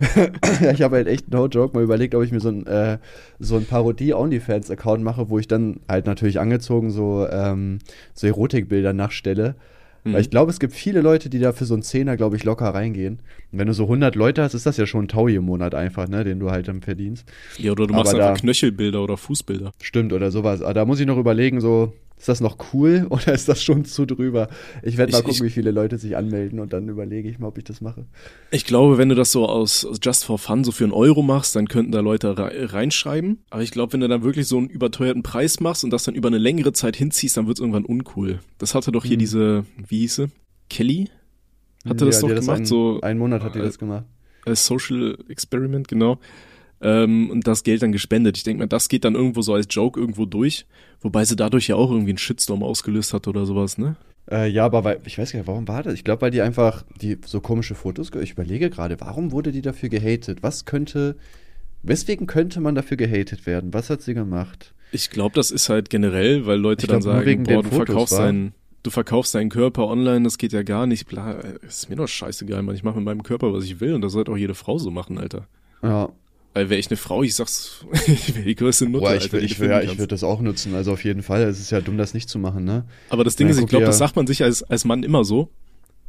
ja, ich habe halt echt no joke mal überlegt, ob ich mir so ein, äh, so ein Parodie-OnlyFans-Account mache, wo ich dann halt natürlich angezogen so, ähm, so Erotikbilder nachstelle. Mhm. Weil ich glaube, es gibt viele Leute, die da für so einen Zehner, glaube ich, locker reingehen. Und wenn du so 100 Leute hast, ist das ja schon ein Taui im Monat einfach, ne, den du halt dann verdienst. Ja, oder du machst Aber einfach da, Knöchelbilder oder Fußbilder. Stimmt, oder sowas. Aber da muss ich noch überlegen, so, ist das noch cool oder ist das schon zu drüber? Ich werde mal gucken, ich, wie viele Leute sich anmelden und dann überlege ich mal, ob ich das mache. Ich glaube, wenn du das so aus Just for Fun so für einen Euro machst, dann könnten da Leute reinschreiben. Aber ich glaube, wenn du dann wirklich so einen überteuerten Preis machst und das dann über eine längere Zeit hinziehst, dann wird es irgendwann uncool. Das hatte doch hier hm. diese, wie hieße? Kelly? Hatte ja, das doch gemacht? Das ein, so, einen Monat hat die das gemacht. Als Social Experiment, genau ähm, und das Geld dann gespendet. Ich denke mal, das geht dann irgendwo so als Joke irgendwo durch, wobei sie dadurch ja auch irgendwie einen Shitstorm ausgelöst hat oder sowas, ne? Äh, ja, aber weil, ich weiß gar nicht, warum war das? Ich glaube, weil die einfach die so komische Fotos, ich überlege gerade, warum wurde die dafür gehatet? Was könnte, weswegen könnte man dafür gehatet werden? Was hat sie gemacht? Ich glaube, das ist halt generell, weil Leute glaub, dann sagen, boah, du Fotos verkaufst deinen du verkaufst deinen Körper online, das geht ja gar nicht, bla, ist mir doch scheißegal, man, ich mache mit meinem Körper, was ich will und das sollte auch jede Frau so machen, Alter. Ja, weil wäre ich eine Frau, ich sag's, ich wäre die größte Nutte. Boah, ich, will, ich, ja, ich würde das auch nutzen, also auf jeden Fall. Es ist ja dumm, das nicht zu machen, ne? Aber das Ding Na, ist, ich glaube, das sagt man sich als, als Mann immer so.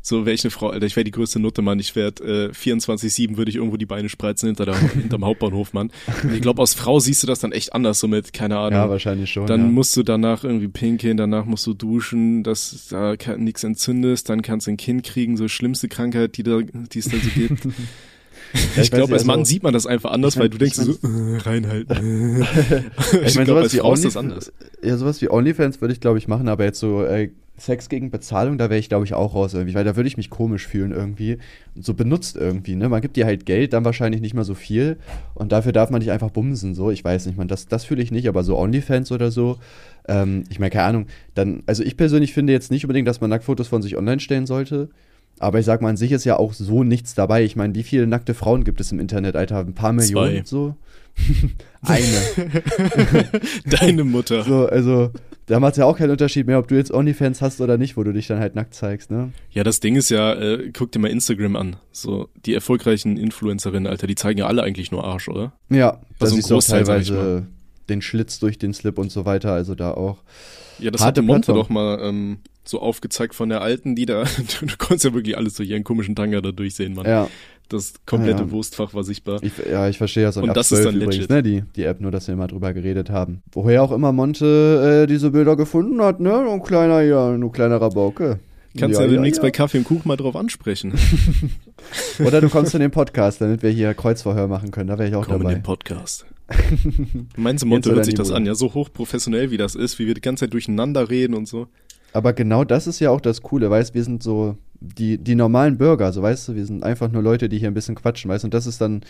So wäre ich eine Frau, Alter, ich wäre die größte Nutte, Mann. Ich werde äh, 24-7 würde ich irgendwo die Beine spreizen hinter der, hinterm Hauptbahnhof, Mann. Und ich glaube, als Frau siehst du das dann echt anders, so mit, keine Ahnung. Ja, wahrscheinlich schon. Dann ja. musst du danach irgendwie pinkeln, danach musst du duschen, dass da nichts entzündest, dann kannst du ein Kind kriegen, so schlimmste Krankheit, die da, die es da so gibt. ich glaube, als Mann also, sieht man das einfach anders, ich mein, weil du denkst ich mein, so, äh, reinhalten. ich meine, sowas wie Frau ist Only, das anders. Ja, sowas wie OnlyFans würde ich, glaube ich, machen, aber jetzt so äh, Sex gegen Bezahlung, da wäre ich, glaube ich, auch raus irgendwie, weil da würde ich mich komisch fühlen irgendwie. So benutzt irgendwie, ne? Man gibt dir halt Geld, dann wahrscheinlich nicht mehr so viel und dafür darf man nicht einfach bumsen, so. Ich weiß nicht, man, das, das fühle ich nicht, aber so OnlyFans oder so, ähm, ich meine, keine Ahnung, dann, also ich persönlich finde jetzt nicht unbedingt, dass man Nacktfotos von sich online stellen sollte. Aber ich sag mal, an sich ist ja auch so nichts dabei. Ich meine, wie viele nackte Frauen gibt es im Internet, Alter? Ein paar Millionen Zwei. so? Eine. Deine Mutter. So, also, da macht es ja auch keinen Unterschied mehr, ob du jetzt OnlyFans hast oder nicht, wo du dich dann halt nackt zeigst, ne? Ja, das Ding ist ja, äh, guck dir mal Instagram an. So, die erfolgreichen Influencerinnen, Alter, die zeigen ja alle eigentlich nur Arsch, oder? Ja, Also siehst du auch teilweise den Schlitz durch den Slip und so weiter, also da auch. Ja, das Harte hatte Monte Plattform. doch mal ähm, so aufgezeigt von der alten, die da, du, du konntest ja wirklich alles durch ihren komischen Tanga da durchsehen, Mann. Ja, Das komplette Ja, ja. Wurstfach war sichtbar. ich, ja, ich verstehe das. Und ab das ist 12 dann übrigens, legit. ne, die, die App, nur dass wir mal drüber geredet haben. Woher auch immer Monte äh, diese Bilder gefunden hat, ne? Ein kleiner, ja, ein kleiner Rabauke. Kannst ja, demnächst bei Kaffee und Kuchen mal drauf ansprechen. Oder du kommst in den Podcast, damit wir hier Kreuzverhör machen können, da wäre ich auch Komm in dabei. den Podcast. Meinst du, Monte hört sich das an? Ja, so hochprofessionell wie das ist, wie wir die ganze Zeit durcheinander reden und so. Aber genau das ist ja auch das Coole, weißt wir sind so die, die normalen Bürger, so weißt du, wir sind einfach nur Leute, die hier ein bisschen quatschen, weißt du, und das ist dann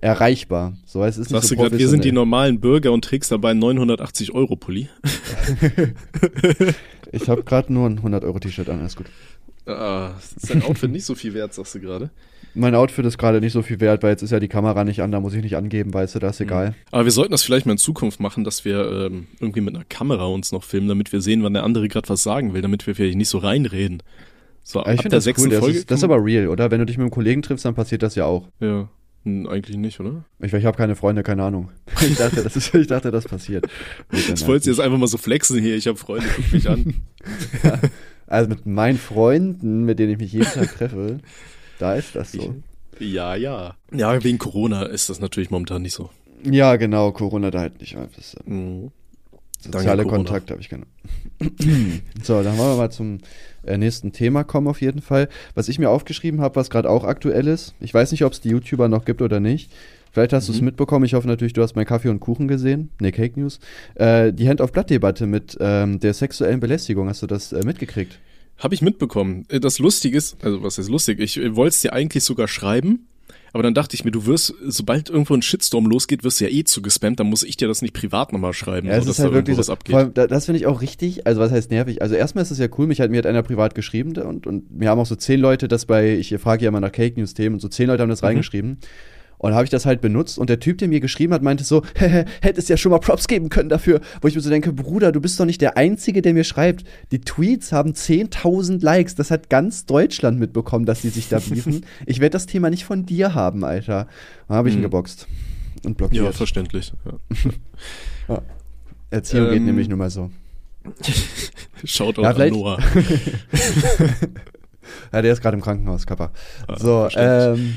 erreichbar. So weißt du, es ist Sagst nicht du so gerade, wir sind die normalen Bürger und trägst dabei 980 Euro Pulli? Ich habe gerade nur ein 100-Euro-T-Shirt an, alles gut. Ah, ist dein Outfit nicht so viel wert, sagst du gerade? Mein Outfit ist gerade nicht so viel wert, weil jetzt ist ja die Kamera nicht an, da muss ich nicht angeben, weißt du, das ist egal. Aber wir sollten das vielleicht mal in Zukunft machen, dass wir ähm, irgendwie mit einer Kamera uns noch filmen, damit wir sehen, wann der andere gerade was sagen will, damit wir vielleicht nicht so reinreden. So, Aber ich finde das cool, das ist, das ist aber real, oder? Wenn du dich mit einem Kollegen triffst, dann passiert das ja auch. ja, eigentlich nicht, oder? Ich, ich habe keine Freunde, keine Ahnung. Ich dachte, das, ist, ich dachte, das passiert. Gut, dann Jetzt wolltest du jetzt einfach mal so flexen hier, ich habe Freunde, guck mich an. nicht. Also mit meinen Freunden, mit denen ich mich jeden Tag treffe, da ist das so. ja, ja. Ja, wegen Corona ist das natürlich momentan nicht so. Ja, genau, Corona da halt nicht. Äh, Mhm. Soziale. Kontakte habe ich keine. so, dann wollen wir mal zum äh, nächsten Thema kommen auf jeden Fall. Was ich mir aufgeschrieben habe, was gerade auch aktuell ist. Ich weiß nicht, ob es die YouTuber noch gibt oder nicht. Vielleicht hast du es Mhm. mitbekommen. Ich hoffe natürlich, du hast mein Kaffee und Kuchen gesehen. Ne, Cake News. Äh, die Hand-auf-Blatt-Debatte mit ähm, der sexuellen Belästigung. Hast du das äh, mitgekriegt? Habe ich mitbekommen. Äh, Das Lustige ist, also was ist lustig? Ich äh, wollte es dir eigentlich sogar schreiben, aber dann dachte ich mir, du wirst, sobald irgendwo ein Shitstorm losgeht, wirst du ja eh zugespammt, dann muss ich dir das nicht privat nochmal schreiben, Ja, so, dass halt da wirklich irgendwo so. was abgeht. Allem, da, das finde ich auch richtig, also was heißt nervig? Also erstmal ist es ja cool, mich hat mir hat einer privat geschrieben und, und mir haben auch so zehn Leute das bei, ich frage ja immer nach Cake News Themen und so zehn Leute haben das Mhm. reingeschrieben. Und habe ich das halt benutzt und der Typ, der mir geschrieben hat, meinte so, hättest ja schon mal Props geben können dafür. Wo ich mir so denke, Bruder, du bist doch nicht der Einzige, der mir schreibt. Die Tweets haben 10.000 Likes. Das hat ganz Deutschland mitbekommen, dass die sich da beefen. ich werde das Thema nicht von dir haben, Alter. Dann habe ich ihn Mhm. geboxt und blockiert. ja, verständlich. Ja. Erziehung geht Ähm, nämlich nur mal so. Shoutout Ja, an Noah. Ja, der ist gerade im Krankenhaus, Kappa. Ah, So, ähm,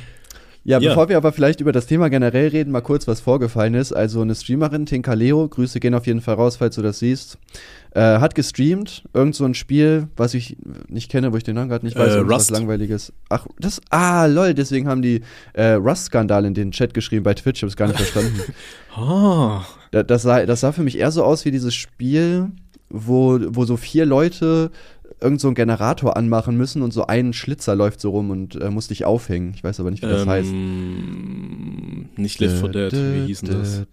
ja, Ja. bevor wir aber vielleicht über das Thema generell reden, mal kurz, was vorgefallen ist. Also eine Streamerin, Tinka Leo, Grüße gehen auf jeden Fall raus, falls du das siehst, äh, hat gestreamt, irgend so ein Spiel, was ich nicht kenne, wo ich den Namen gerade nicht weiß, Äh, Rust. langweiliges. Ach, das, ah, lol, deswegen haben die äh, Rust-Skandal in den Chat geschrieben bei Twitch, ich hab's gar nicht verstanden. Da, das, sah, das sah für mich eher so aus wie dieses Spiel, wo, wo so vier Leute irgend so einen Generator anmachen müssen und so ein Schlitzer läuft so rum und äh, muss dich aufhängen. Ich weiß aber nicht, wie das heißt. ähm, nicht Left 4 Dead, wie hieß denn das?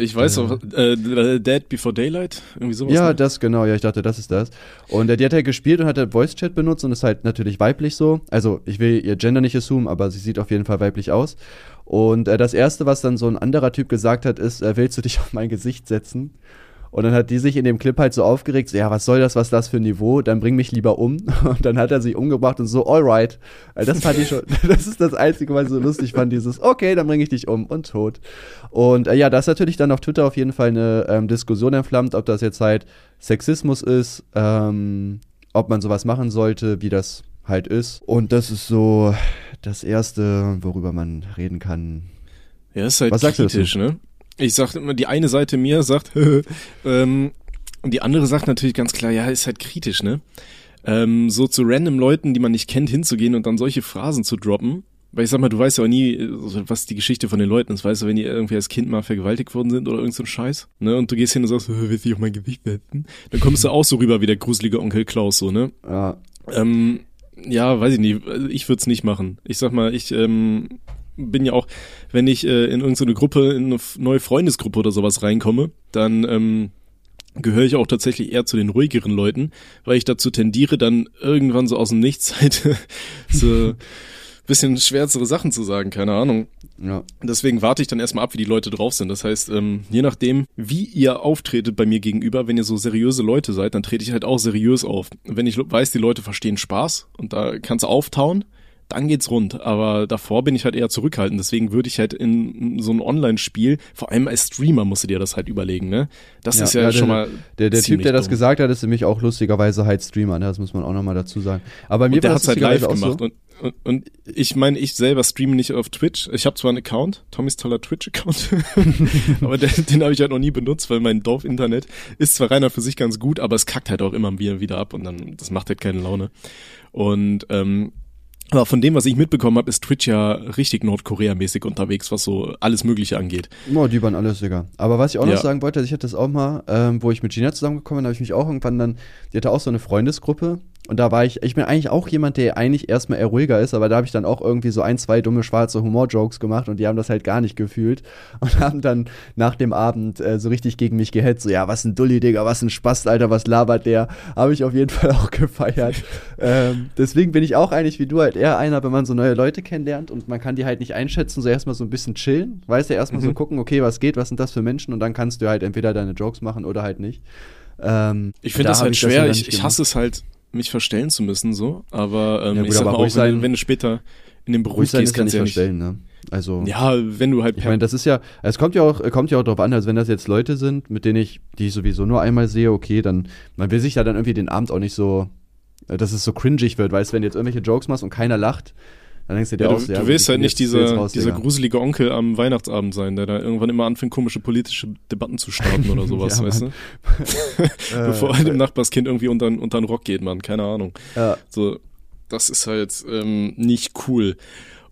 Ich weiß auch. äh, Dead Before Daylight, irgendwie sowas. Ja, ne? das genau, ja, ich dachte, das ist das. Und äh, die hat halt gespielt und hat halt Voice Chat benutzt und ist halt natürlich weiblich so. Also, ich will ihr Gender nicht assumen, aber sie sieht auf jeden Fall weiblich aus. Und äh, das erste, was dann so ein anderer Typ gesagt hat, ist, äh, willst du dich auf mein Gesicht setzen? Und dann hat die sich in dem Clip halt so aufgeregt, so, ja, was soll das, was das für ein Niveau? Dann bring mich lieber um. Und dann hat er sie umgebracht und so, alright. Also das fand ich schon, das ist das Einzige, was ich so lustig fand, dieses, okay, dann bring ich dich um und tot. Und äh, ja, da ist natürlich dann auf Twitter auf jeden Fall eine ähm, Diskussion entflammt, ob das jetzt halt Sexismus ist, ähm, ob man sowas machen sollte, wie das halt ist. Und das ist so das Erste, worüber man reden kann. Ja, ist halt Was kritisch, ne? Ich sag immer, die eine Seite mir sagt, ähm, und die andere sagt natürlich ganz klar, ja, ist halt kritisch, ne? Ähm, so zu random Leuten, die man nicht kennt, hinzugehen und dann solche Phrasen zu droppen. Weil ich sag mal, du weißt ja auch nie, was die Geschichte von den Leuten ist. Weißt du, wenn die irgendwie als Kind mal vergewaltigt worden sind oder irgend so ein Scheiß, ne? Und du gehst hin und sagst, "Äh, willst du dich auf mein Gewicht setzen? Dann kommst du auch so rüber wie der gruselige Onkel Klaus, so, ne? Ja, Ähm, ja, weiß ich nicht. Ich würde es nicht machen. Ich sag mal, ich ähm, bin ja auch, wenn ich äh, in irgendeine Gruppe, in eine neue Freundesgruppe oder sowas reinkomme, dann ähm, gehöre ich auch tatsächlich eher zu den ruhigeren Leuten, weil ich dazu tendiere, dann irgendwann so aus dem Nichts halt so bisschen schwärzere Sachen zu sagen, keine Ahnung. ja. Deswegen warte ich dann erstmal ab, wie die Leute drauf sind. Das heißt, ähm, je nachdem, wie ihr auftretet bei mir gegenüber, wenn ihr so seriöse Leute seid, dann trete ich halt auch seriös auf. Wenn ich weiß, die Leute verstehen Spaß und da kannst du auftauen, dann geht's rund. Aber davor bin ich halt eher zurückhaltend. Deswegen würde ich halt in so ein Online-Spiel, vor allem als Streamer musst du dir das halt überlegen, ne? Das ist ja, der, schon mal. Der, der Typ, der das dumm. gesagt hat, ist nämlich auch lustigerweise halt Streamer, ne? das muss man auch nochmal dazu sagen. Aber bei mir Und der das halt live gemacht. Und, und, und ich meine, ich selber streame nicht auf Twitch. Ich habe zwar einen Account, Tommys toller Twitch-Account, aber den, den habe ich halt noch nie benutzt, weil mein Dorf-Internet ist zwar reiner für sich ganz gut, aber es kackt halt auch immer wieder, wieder ab und dann, das macht halt keine Laune. Und ähm, aber von dem, was ich mitbekommen habe, ist Twitch ja richtig Nordkorea-mäßig unterwegs, was so alles Mögliche angeht. Oh, die waren alles egal. Aber was ich auch noch Ja. sagen wollte, ich hatte das auch mal, ähm, wo ich mit Gina zusammengekommen bin, habe ich mich auch irgendwann dann, die hatte auch so eine Freundesgruppe und da war ich, ich bin eigentlich auch jemand, der eigentlich erstmal eher ruhiger ist, aber da habe ich dann auch irgendwie so ein, zwei dumme schwarze Humor-Jokes gemacht und die haben das halt gar nicht gefühlt und haben dann nach dem Abend äh, so richtig gegen mich gehetzt, so ja, was ein Dulli, Digga, was ein Spast, Alter, was labert der, habe ich auf jeden Fall auch gefeiert. ähm, deswegen bin ich auch eigentlich wie du halt eher einer, wenn man so neue Leute kennenlernt und man kann die halt nicht einschätzen, so erstmal so ein bisschen chillen, weißt du, erstmal so Mhm. gucken, okay, was geht, was sind das für Menschen und dann kannst du halt entweder deine Jokes machen oder halt nicht. Ähm, Ich finde da das halt schwer. nicht ich, ich hasse es halt, mich verstellen zu müssen, so. Aber ähm, Ja, gut, ich sag aber mal auch, wenn, sein- wenn du später in den Beruf gehst, kannst du ja nicht. verstellen, ne? Also, Ja, wenn du halt ich meine, das ist ja, es kommt ja auch, kommt ja auch darauf an, also wenn das jetzt Leute sind, mit denen ich, die ich sowieso nur einmal sehe, okay, dann, man will sich ja dann irgendwie den Abend auch nicht so, dass es so cringig wird, weißt wenn du jetzt irgendwelche Jokes machst und keiner lacht, dann denkst du dir Ja, auch du, so, du willst halt nicht dieser, dieser gruselige Onkel am Weihnachtsabend sein, der da irgendwann immer anfängt, komische politische Debatten zu starten oder sowas, Ja, weißt du? Äh, Bevor halt dem Nachbarskind irgendwie unter, unter den Rock geht, man, keine Ahnung. Ja, So, das ist halt ähm, nicht cool.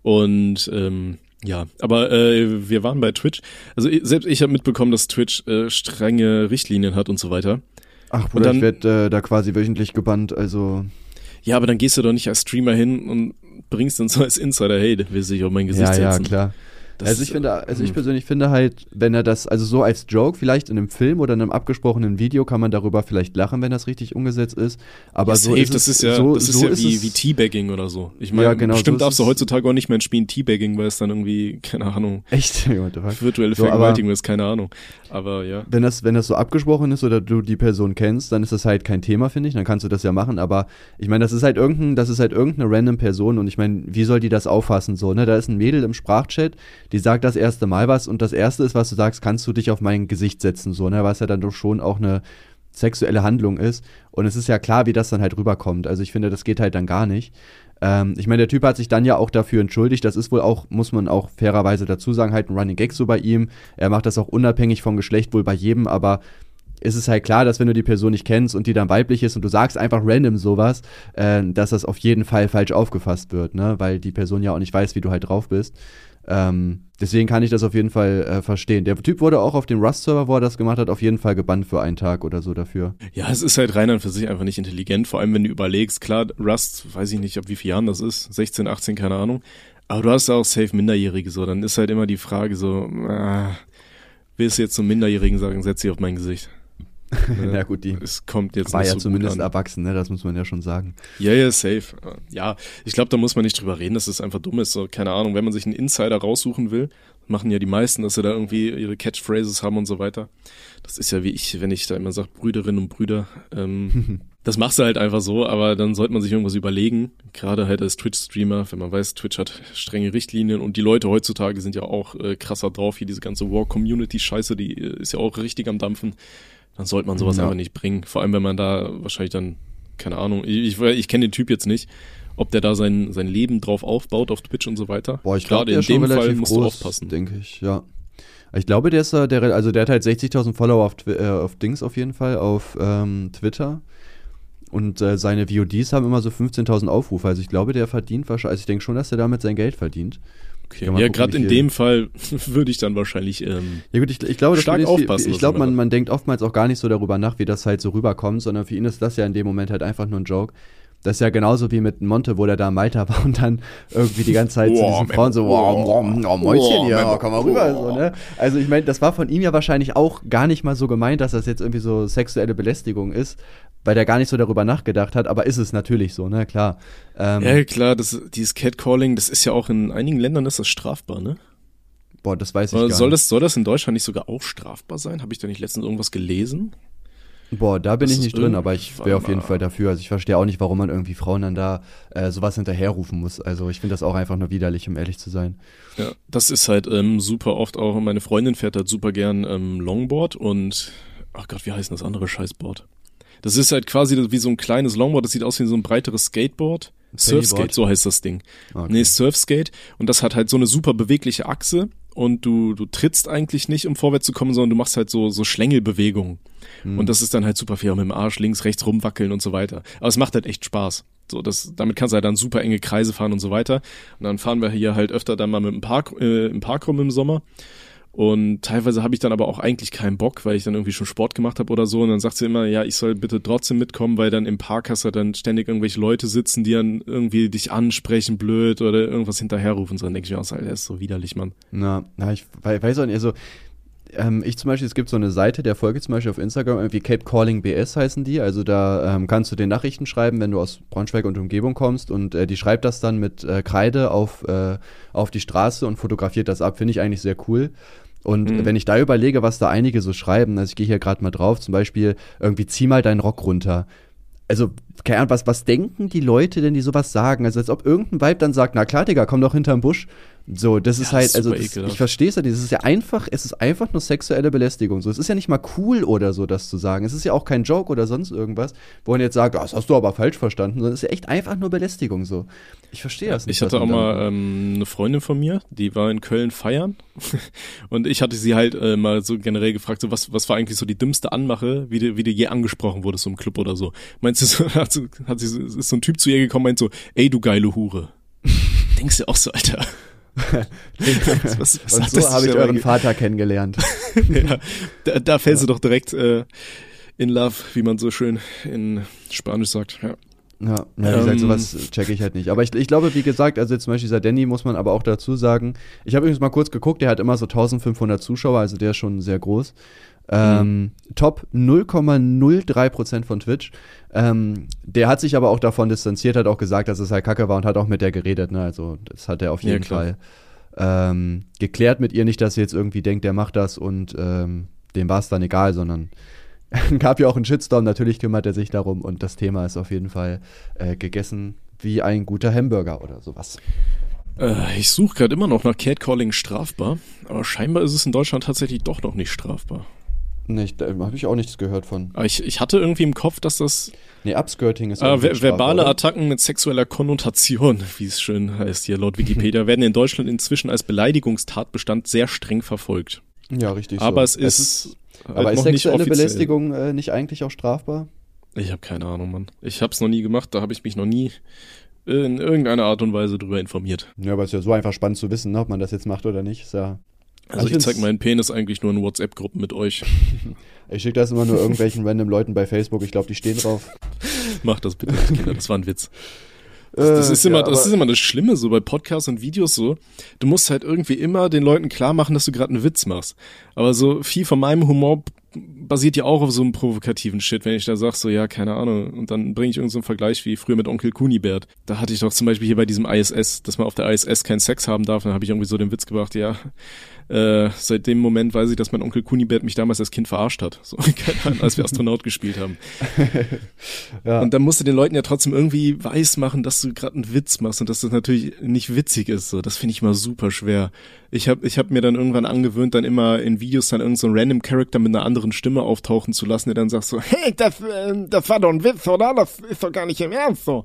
Und ähm, ja, aber äh, wir waren bei Twitch. Also selbst ich habe mitbekommen, dass Twitch äh, strenge Richtlinien hat und so weiter. ach, Bruder, dann- ich werde äh, da quasi wöchentlich gebannt, also, Ja, aber dann gehst du doch nicht als Streamer hin und bringst dann so als Insider, hey, der will sich auf mein Gesicht ja, ja, setzen. klar. Das, also ich finde, also ich ähm, persönlich finde halt, wenn er das, also so als Joke, vielleicht in einem Film oder in einem abgesprochenen Video kann man darüber vielleicht lachen, wenn das richtig umgesetzt ist. Aber ja, so safe, ist das es, ist ja, so, das ist so ja ist wie, es, wie Teabagging oder so. Ich meine, Ja, genau, bestimmt so darfst du heutzutage auch nicht mehr in Spielen Teabagging, weil es dann irgendwie, keine Ahnung, echt, virtuelle So, Vergewaltigung ist, keine Ahnung. Aber ja. Wenn das, wenn das so abgesprochen ist oder du die Person kennst, dann ist das halt kein Thema, finde ich. Dann kannst du das ja machen. Aber ich meine, das ist halt irgendein, das ist halt irgendeine random Person und ich meine, wie soll die das auffassen? So, ne? Da ist ein Mädel im Sprachchat, die sagt das erste Mal was und das erste ist, was du sagst, kannst du dich auf mein Gesicht setzen, so, ne? Was ja dann doch schon auch eine sexuelle Handlung ist. Und es ist ja klar, wie das dann halt rüberkommt. Also ich finde, das geht halt dann gar nicht. Ähm, ich meine, der Typ hat sich dann ja auch dafür entschuldigt. Das ist wohl auch, muss man auch fairerweise dazu sagen, halt ein Running Gag so bei ihm. Er macht das auch unabhängig vom Geschlecht wohl bei jedem, aber ist es halt klar, dass wenn du die Person nicht kennst und die dann weiblich ist und du sagst einfach random sowas, äh, dass das auf jeden Fall falsch aufgefasst wird, ne? Weil die Person ja auch nicht weiß, wie du halt drauf bist. Ähm, deswegen kann ich das auf jeden Fall äh, verstehen. Der Typ wurde auch auf dem Rust-Server, wo er das gemacht hat, auf jeden Fall gebannt für einen Tag oder so dafür. Ja, es ist halt rein an für sich einfach nicht intelligent, vor allem wenn du überlegst, klar, Rust, weiß ich nicht, ab wie vielen Jahren das ist, 16, 18, keine Ahnung, aber du hast ja auch safe Minderjährige so, dann ist halt immer die Frage so, ah, willst du jetzt zum Minderjährigen sagen, setz dich auf mein Gesicht? Na gut, die Es kommt jetzt war ja so zumindest erwachsen, ne? Das muss man ja schon sagen. Ja, ja, safe. Ja, ich glaube, da muss man nicht drüber reden, dass es einfach dumm ist. So, keine Ahnung, wenn man sich einen Insider raussuchen will, machen ja die meisten, dass sie da irgendwie ihre Catchphrases haben und so weiter. Das ist ja wie ich, wenn ich da immer sage, Brüderinnen und Brüder. Ähm, das machst du halt einfach so, aber dann sollte man sich irgendwas überlegen. Gerade halt als Twitch-Streamer, wenn man weiß, Twitch hat strenge Richtlinien und die Leute heutzutage sind ja auch äh, krasser drauf, hier diese ganze War-Community-Scheiße, die äh, ist ja auch richtig am Dampfen. Dann sollte man sowas Ja. einfach nicht bringen. Vor allem, wenn man da wahrscheinlich dann keine Ahnung, ich, ich, ich kenne den Typ jetzt nicht, ob der da sein, sein Leben drauf aufbaut auf Twitch und so weiter. Boah, ich glaube, in dem Fall musst groß, du aufpassen. Denke ich, ja. Ich glaube, der ist der, also der hat halt 60.000 Follower auf, äh, auf Dings auf jeden Fall, auf ähm, Twitter. Und äh, seine VODs haben immer so 15.000 Aufrufe. Also ich glaube, der verdient wahrscheinlich, also ich denke schon, dass er damit sein Geld verdient. Okay. Ja, gerade in dem Fall würde ich dann wahrscheinlich ähm, ja gut, ich, ich glaube, stark aufpassen. Ich glaube, man, man denkt oftmals auch gar nicht so darüber nach, wie das halt so rüberkommt, sondern für ihn ist das ja in dem Moment halt einfach nur ein Joke. Das ist ja genauso wie mit Monte, wo der da Malta war und dann irgendwie die ganze Zeit zu diesen Frauen so, wow, wow, wow, Mäuschen hier, oh, komm mal rüber. So, ne? Also ich meine, das war von ihm ja wahrscheinlich auch gar nicht mal so gemeint, dass das jetzt irgendwie so sexuelle Belästigung ist, weil der gar nicht so darüber nachgedacht hat, aber ist es natürlich so, ne, klar. Ähm, ja, klar, das, dieses Catcalling, das ist ja auch in einigen Ländern ist das strafbar, ne? Boah, das weiß ich Oder gar soll nicht. Das, soll das in Deutschland nicht sogar auch strafbar sein? Habe ich da nicht letztens irgendwas gelesen? Boah, da bin das ich nicht drin, aber ich wäre auf jeden Fall dafür. Also ich verstehe auch nicht, warum man irgendwie Frauen dann da äh, sowas hinterherrufen muss. Also ich finde das auch einfach nur widerlich, um ehrlich zu sein. Ja, das ist halt ähm, super oft auch, meine Freundin fährt halt super gern ähm, Longboard und, ach Gott, wie heißt das andere Scheißboard? Das ist halt quasi wie so ein kleines Longboard, das sieht aus wie so ein breiteres Skateboard. Surfskate, so heißt das Ding. Okay. Nee, Surfskate. Und das hat halt so eine super bewegliche Achse und du, du trittst eigentlich nicht, um vorwärts zu kommen, sondern du machst halt so, so Schlängelbewegungen. Mhm. Und das ist dann halt super viel, mit dem Arsch links, rechts rumwackeln und so weiter. Aber es macht halt echt Spaß. So, das, damit kannst du halt dann super enge Kreise fahren und so weiter. Und dann fahren wir hier halt öfter dann mal mit dem Park, äh, im Park rum im Sommer. Und teilweise habe ich dann aber auch eigentlich keinen Bock, weil ich dann irgendwie schon Sport gemacht habe oder so. Und dann sagt sie immer, ja, ich soll bitte trotzdem mitkommen, weil dann im Park hast du dann ständig irgendwelche Leute sitzen, die dann irgendwie dich ansprechen, blöd oder irgendwas hinterherrufen. So, dann denke ich mir auch, der ist so widerlich, Mann. Na, na ich weiß auch nicht, also ähm, ich zum Beispiel, es gibt so eine Seite, der folge zum Beispiel auf Instagram, irgendwie Cape Calling BS heißen die. Also da ähm, kannst du den Nachrichten schreiben, wenn du aus Braunschweig und Umgebung kommst und äh, die schreibt das dann mit äh, Kreide auf, äh, auf die Straße und fotografiert das ab. Finde ich eigentlich sehr cool. Und mhm. wenn ich da überlege, was da einige so schreiben, also ich gehe hier gerade mal drauf, zum Beispiel irgendwie zieh mal deinen Rock runter. Also, keine Ahnung, was, was denken die Leute denn, die sowas sagen? Also als ob irgendein Weib dann sagt, na klar, Digga, komm doch hinterm Busch. So, das ist halt, also das, ich verstehe es ja, das ist ja einfach, es ist einfach nur sexuelle Belästigung. So, es ist ja nicht mal cool oder so, das zu sagen. Es ist ja auch kein Joke oder sonst irgendwas, wo man jetzt sagt, das hast du aber falsch verstanden, sondern es ist ja echt einfach nur Belästigung so. Ich verstehe das nicht. Ich hatte auch mal ähm, eine Freundin von mir, die war in Köln feiern und ich hatte sie halt äh, mal so generell gefragt, so was, was war eigentlich so die dümmste Anmache, wie du, wie du je angesprochen wurdest so im Club oder so. Meinst du, so, hat, sie, hat sie, ist so ein Typ zu ihr gekommen, meint so, ey du geile Hure. Denkst du auch so, Alter was, was und so habe ich euren Vater kennengelernt. ja, da, da fällst ja. du doch direkt äh, in love, wie man so schön in Spanisch sagt. Ja. Ja, ja wie gesagt, ähm, sowas checke ich halt nicht. Aber ich, ich glaube, wie gesagt, also jetzt zum Beispiel dieser Danny muss man aber auch dazu sagen, ich habe übrigens mal kurz geguckt, der hat immer so 1500 Zuschauer, also der ist schon sehr groß. Ähm, mhm. Top 0,03% von Twitch. Ähm, der hat sich aber auch davon distanziert, hat auch gesagt, dass es halt kacke war und hat auch mit der geredet. Ne? Also das hat er auf jeden ja, Fall ähm, geklärt mit ihr. Nicht, dass sie jetzt irgendwie denkt, der macht das und ähm, dem war es dann egal, sondern gab ja auch einen Shitstorm. Natürlich kümmert er sich darum und das Thema ist auf jeden Fall äh, gegessen wie ein guter Hamburger oder sowas. Äh, ich suche gerade immer noch nach Catcalling strafbar, aber scheinbar ist es in Deutschland tatsächlich doch noch nicht strafbar. Nicht, da habe ich auch nichts gehört von. Aber ich, ich hatte irgendwie im Kopf, dass das. Nee, Upskirting ist. Äh, ver verbale oder? Attacken mit sexueller Konnotation, wie es schön heißt hier laut Wikipedia, werden in Deutschland inzwischen als Beleidigungstatbestand sehr streng verfolgt. Ja, richtig. Aber so. es, es ist. Halt aber ist sexuelle Belästigung äh, nicht eigentlich auch strafbar? Ich habe keine Ahnung, Mann. Ich habe es noch nie gemacht, da habe ich mich noch nie in irgendeiner Art und Weise drüber informiert. Ja, aber es ist ja so einfach spannend zu wissen, ne, ob man das jetzt macht oder nicht. Ist ja also ich, ich zeig meinen Penis eigentlich nur in WhatsApp-Gruppen mit euch. ich schicke das immer nur irgendwelchen random Leuten bei Facebook. Ich glaube, die stehen drauf. Mach das bitte, Kinder. Das war ein Witz. Das, das, ist immer, ja, das ist immer das Schlimme so bei Podcasts und Videos so. Du musst halt irgendwie immer den Leuten klar machen, dass du gerade einen Witz machst. Aber so viel von meinem Humor basiert ja auch auf so einem provokativen Shit, wenn ich da sag, so, ja, keine Ahnung, und dann bringe ich irgendeinen so Vergleich wie früher mit Onkel Kunibert. Da hatte ich doch zum Beispiel hier bei diesem ISS, dass man auf der ISS keinen Sex haben darf, dann habe ich irgendwie so den Witz gebracht, ja, äh, seit dem Moment weiß ich, dass mein Onkel Kunibert mich damals als Kind verarscht hat, so, keine Ahnung, als wir Astronaut gespielt haben. ja. Und dann musst du den Leuten ja trotzdem irgendwie weiß machen, dass du gerade einen Witz machst und dass das natürlich nicht witzig ist, so, das finde ich mal super schwer. Ich habe ich hab mir dann irgendwann angewöhnt, dann immer in Videos dann irgendein so random Character mit einer anderen Stimme Stimme auftauchen zu lassen, der dann sagt so, hey, das, äh, das war doch ein Witz, oder? Das ist doch gar nicht im Ernst so.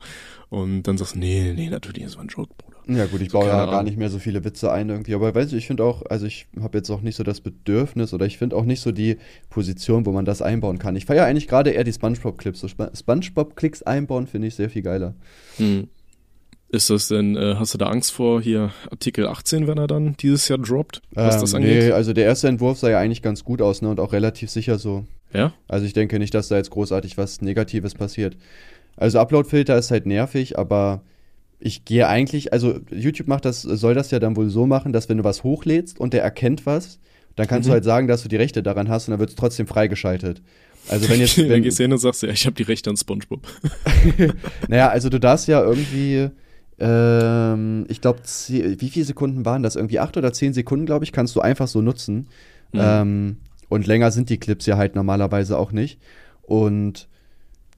Und dann sagst du, nee, nee, natürlich, das war ein Joke, Bruder. Ja gut, ich baue ja gar nicht mehr so viele Witze ein irgendwie, aber weißt du, ich finde auch, also ich habe jetzt auch nicht so das Bedürfnis oder ich finde auch nicht so die Position, wo man das einbauen kann. Ich feiere eigentlich gerade eher die Spongebob-Clips. So Spongebob-Clicks einbauen finde ich sehr viel geiler. Hm. Ist das denn, äh, hast du da Angst vor hier Artikel 18, wenn er dann dieses Jahr droppt, was ähm, das angeht? Nee, also der erste Entwurf sah ja eigentlich ganz gut aus, ne, und auch relativ sicher so. Ja? Also ich denke nicht, dass da jetzt großartig was Negatives passiert. Also Upload-Filter ist halt nervig, aber ich gehe eigentlich, also YouTube macht das, soll das ja dann wohl so machen, dass wenn du was hochlädst und der erkennt was, dann kannst mhm. du halt sagen, dass du die Rechte daran hast und dann wird es trotzdem freigeschaltet. Also wenn jetzt. Wenn, du gehst hin und sagst, ja, ich habe die Rechte an SpongeBob. naja, also du darfst ja irgendwie, ähm, ich glaube, wie viele Sekunden waren das? Irgendwie acht oder zehn Sekunden, glaube ich, kannst du einfach so nutzen. Mhm. Ähm, und länger sind die Clips ja halt normalerweise auch nicht. Und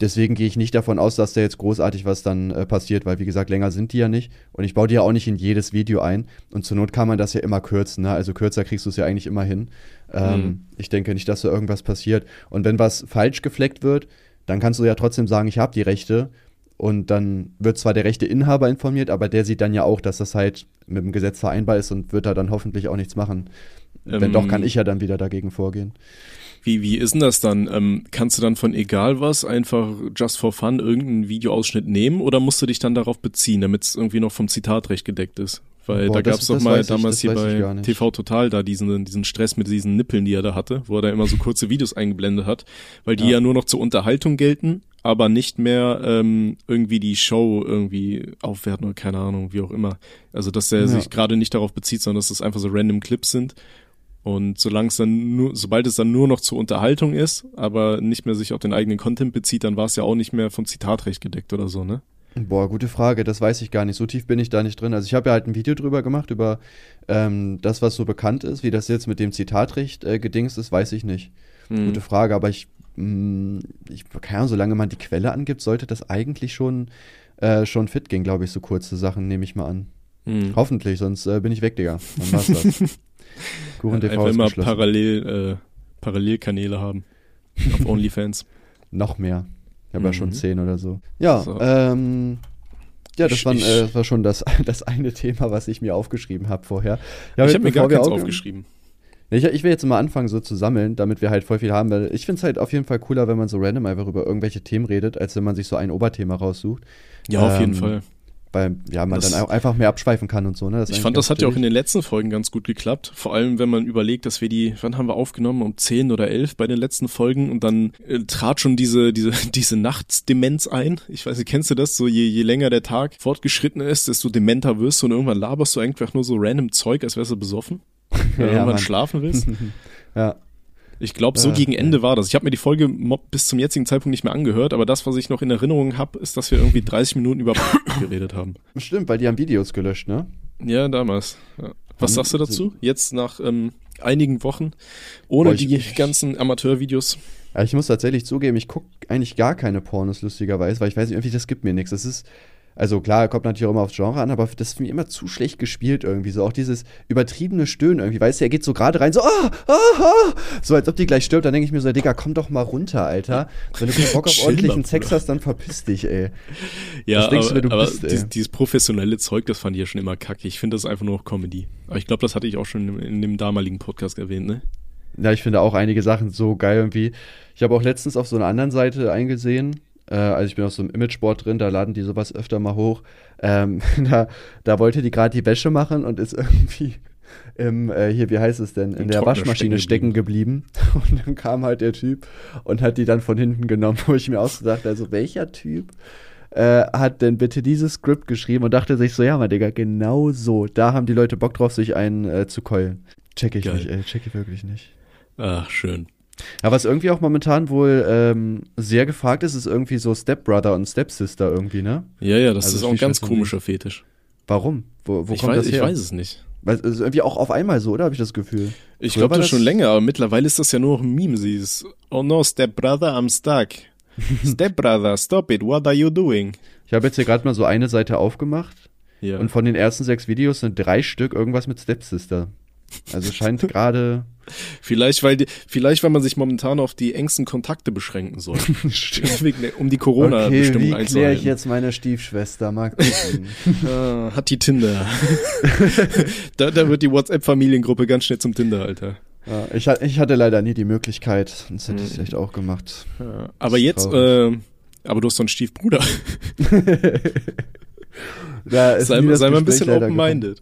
deswegen gehe ich nicht davon aus, dass da jetzt großartig was dann äh, passiert, weil wie gesagt, länger sind die ja nicht. Und ich baue die ja auch nicht in jedes Video ein. Und zur Not kann man das ja immer kürzen. Ne? Also kürzer kriegst du es ja eigentlich immer hin. Ähm, mhm. Ich denke nicht, dass da irgendwas passiert. Und wenn was falsch gefleckt wird, dann kannst du ja trotzdem sagen, ich habe die Rechte. Und dann wird zwar der rechte Inhaber informiert, aber der sieht dann ja auch, dass das halt mit dem Gesetz vereinbar ist und wird da dann hoffentlich auch nichts machen. Ähm, Wenn doch, kann ich ja dann wieder dagegen vorgehen. Wie, wie ist denn das dann? Ähm, kannst du dann von egal was einfach just for fun irgendeinen Videoausschnitt nehmen oder musst du dich dann darauf beziehen, damit es irgendwie noch vom Zitatrecht gedeckt ist? Weil Boah, da gab es doch mal damals ich, hier bei TV Total da diesen, diesen Stress mit diesen Nippeln, die er da hatte, wo er da immer so kurze Videos eingeblendet hat, weil die ja, ja nur noch zur Unterhaltung gelten, aber nicht mehr ähm, irgendwie die Show irgendwie aufwerten oder keine Ahnung, wie auch immer. Also dass er ja. sich gerade nicht darauf bezieht, sondern dass das einfach so random Clips sind und solange es dann nur, sobald es dann nur noch zur Unterhaltung ist, aber nicht mehr sich auf den eigenen Content bezieht, dann war es ja auch nicht mehr vom Zitatrecht gedeckt oder so, ne? Boah, gute Frage, das weiß ich gar nicht. So tief bin ich da nicht drin. Also ich habe ja halt ein Video drüber gemacht, über ähm, das, was so bekannt ist, wie das jetzt mit dem Zitatrecht äh, gedingst ist, weiß ich nicht. Hm. Gute Frage, aber ich, mh, mm, ich keine Ahnung, solange man die Quelle angibt, sollte das eigentlich schon, äh, schon fit gehen, glaube ich, so kurze Sachen, nehme ich mal an. Hm. Hoffentlich, sonst äh, bin ich weg, Digga. Dann war's das. Kuchen TV Einfach immer parallel, äh, Parallelkanäle haben. Auf OnlyFans. Noch mehr. Ich habe mhm. ja schon mhm. zehn oder so. Ja, so. ähm. Ja, das, ich, war, äh, das war schon das, das eine Thema, was ich mir aufgeschrieben habe vorher. Ja, ich habe mir gar keins aufgeschrieben. Ich, ich, will jetzt mal anfangen, so zu sammeln, damit wir halt voll viel haben, weil ich finde es halt auf jeden Fall cooler, wenn man so random einfach über irgendwelche Themen redet, als wenn man sich so ein Oberthema raussucht. Ja, ähm, auf jeden ähm, Fall weil ja, man das, dann einfach mehr abschweifen kann und so. Ne? ich fand, das hat ja auch in den letzten Folgen ganz gut geklappt. Vor allem, wenn man überlegt, dass wir die, wann haben wir aufgenommen? Um 10 oder 11 bei den letzten Folgen und dann äh, trat schon diese, diese, diese Nachtsdemenz ein. Ich weiß nicht, kennst du das? So je, je länger der Tag fortgeschritten ist, desto dementer wirst du und irgendwann laberst du einfach nur so random Zeug, als wärst du besoffen. Wenn du ja, irgendwann Mann. schlafen willst. ja. Ich glaube, so äh, gegen Ende war das. Ich habe mir die Folge bis zum jetzigen Zeitpunkt nicht mehr angehört, aber das, was ich noch in Erinnerung habe, ist, dass wir irgendwie 30 Minuten über geredet haben. Stimmt, weil die haben Videos gelöscht, ne? Ja, damals. Ja. Was sagst du dazu? Jetzt nach ähm, einigen Wochen ohne Boah, ich, die ganzen Amateurvideos. Ja, ich muss tatsächlich zugeben, ich gucke eigentlich gar keine Pornos, lustigerweise, weil ich weiß nicht, irgendwie, das gibt mir nichts. Das ist, also klar, kommt natürlich auch immer aufs Genre an, aber das ist mir immer zu schlecht gespielt irgendwie. So auch dieses übertriebene Stöhnen irgendwie. Weißt du, er geht so gerade rein, so, ah, ah, ah, so als ob die gleich stirbt. Dann denke ich mir so, Digga, komm doch mal runter, Alter. Wenn du keinen Bock auf ordentlichen Sex hast, dann verpiss dich, ey. Ja, Was denkst aber, du, du aber bist, dieses, dieses, professionelle Zeug, das fand ich ja schon immer kacke. Ich finde das einfach nur Comedy. Aber ich glaube, das hatte ich auch schon in, in dem damaligen Podcast erwähnt, ne? Ja, ich finde auch einige Sachen so geil irgendwie. Ich habe auch letztens auf so einer anderen Seite eingesehen, also ich bin auf so einem Imageboard drin, da laden die sowas öfter mal hoch. Ähm, da, da wollte die gerade die Wäsche machen und ist irgendwie im, äh, hier, wie heißt es denn, in, in der Waschmaschine stecken geblieben. Und dann kam halt der Typ und hat die dann von hinten genommen, wo ich mir ausgedacht also welcher Typ äh, hat denn bitte dieses Skript geschrieben und dachte sich so, ja, mein Digga, genau so. Da haben die Leute Bock drauf, sich einen äh, zu keulen. Check ich Geil. nicht, ey, check ich wirklich nicht. Ach, schön. Ja, was irgendwie auch momentan wohl ähm, sehr gefragt ist, ist irgendwie so Stepbrother und Stepsister irgendwie, ne? Ja, ja, das also ist auch ein ganz komischer Fetisch. Warum? Wo, wo kommt weiß, das her? Ich weiß es nicht. Weil es ist irgendwie auch auf einmal so, oder? Habe ich das Gefühl. Ich glaube das, das schon länger, aber mittlerweile ist das ja nur noch ein Meme. Sie ist, oh no, Stepbrother, I'm stuck. Stepbrother, stop it, what are you doing? Ich habe jetzt hier gerade mal so eine Seite aufgemacht. Ja. Und von den ersten sechs Videos sind drei Stück irgendwas mit Stepsister. Also scheint gerade. Vielleicht, weil die, vielleicht, weil man sich momentan auf die engsten Kontakte beschränken soll. um die Corona-Bestimmung okay, wie kläre ich jetzt meine Stiefschwester? Mag ah, Hat die Tinder. da, da wird die WhatsApp-Familiengruppe ganz schnell zum Tinder, Alter. Ja, ich, ich hatte leider nie die Möglichkeit, sonst hätte ich es hm. echt auch gemacht. Ja, aber jetzt, äh, aber du hast doch einen Stiefbruder. sei, sei mal ein bisschen open-minded.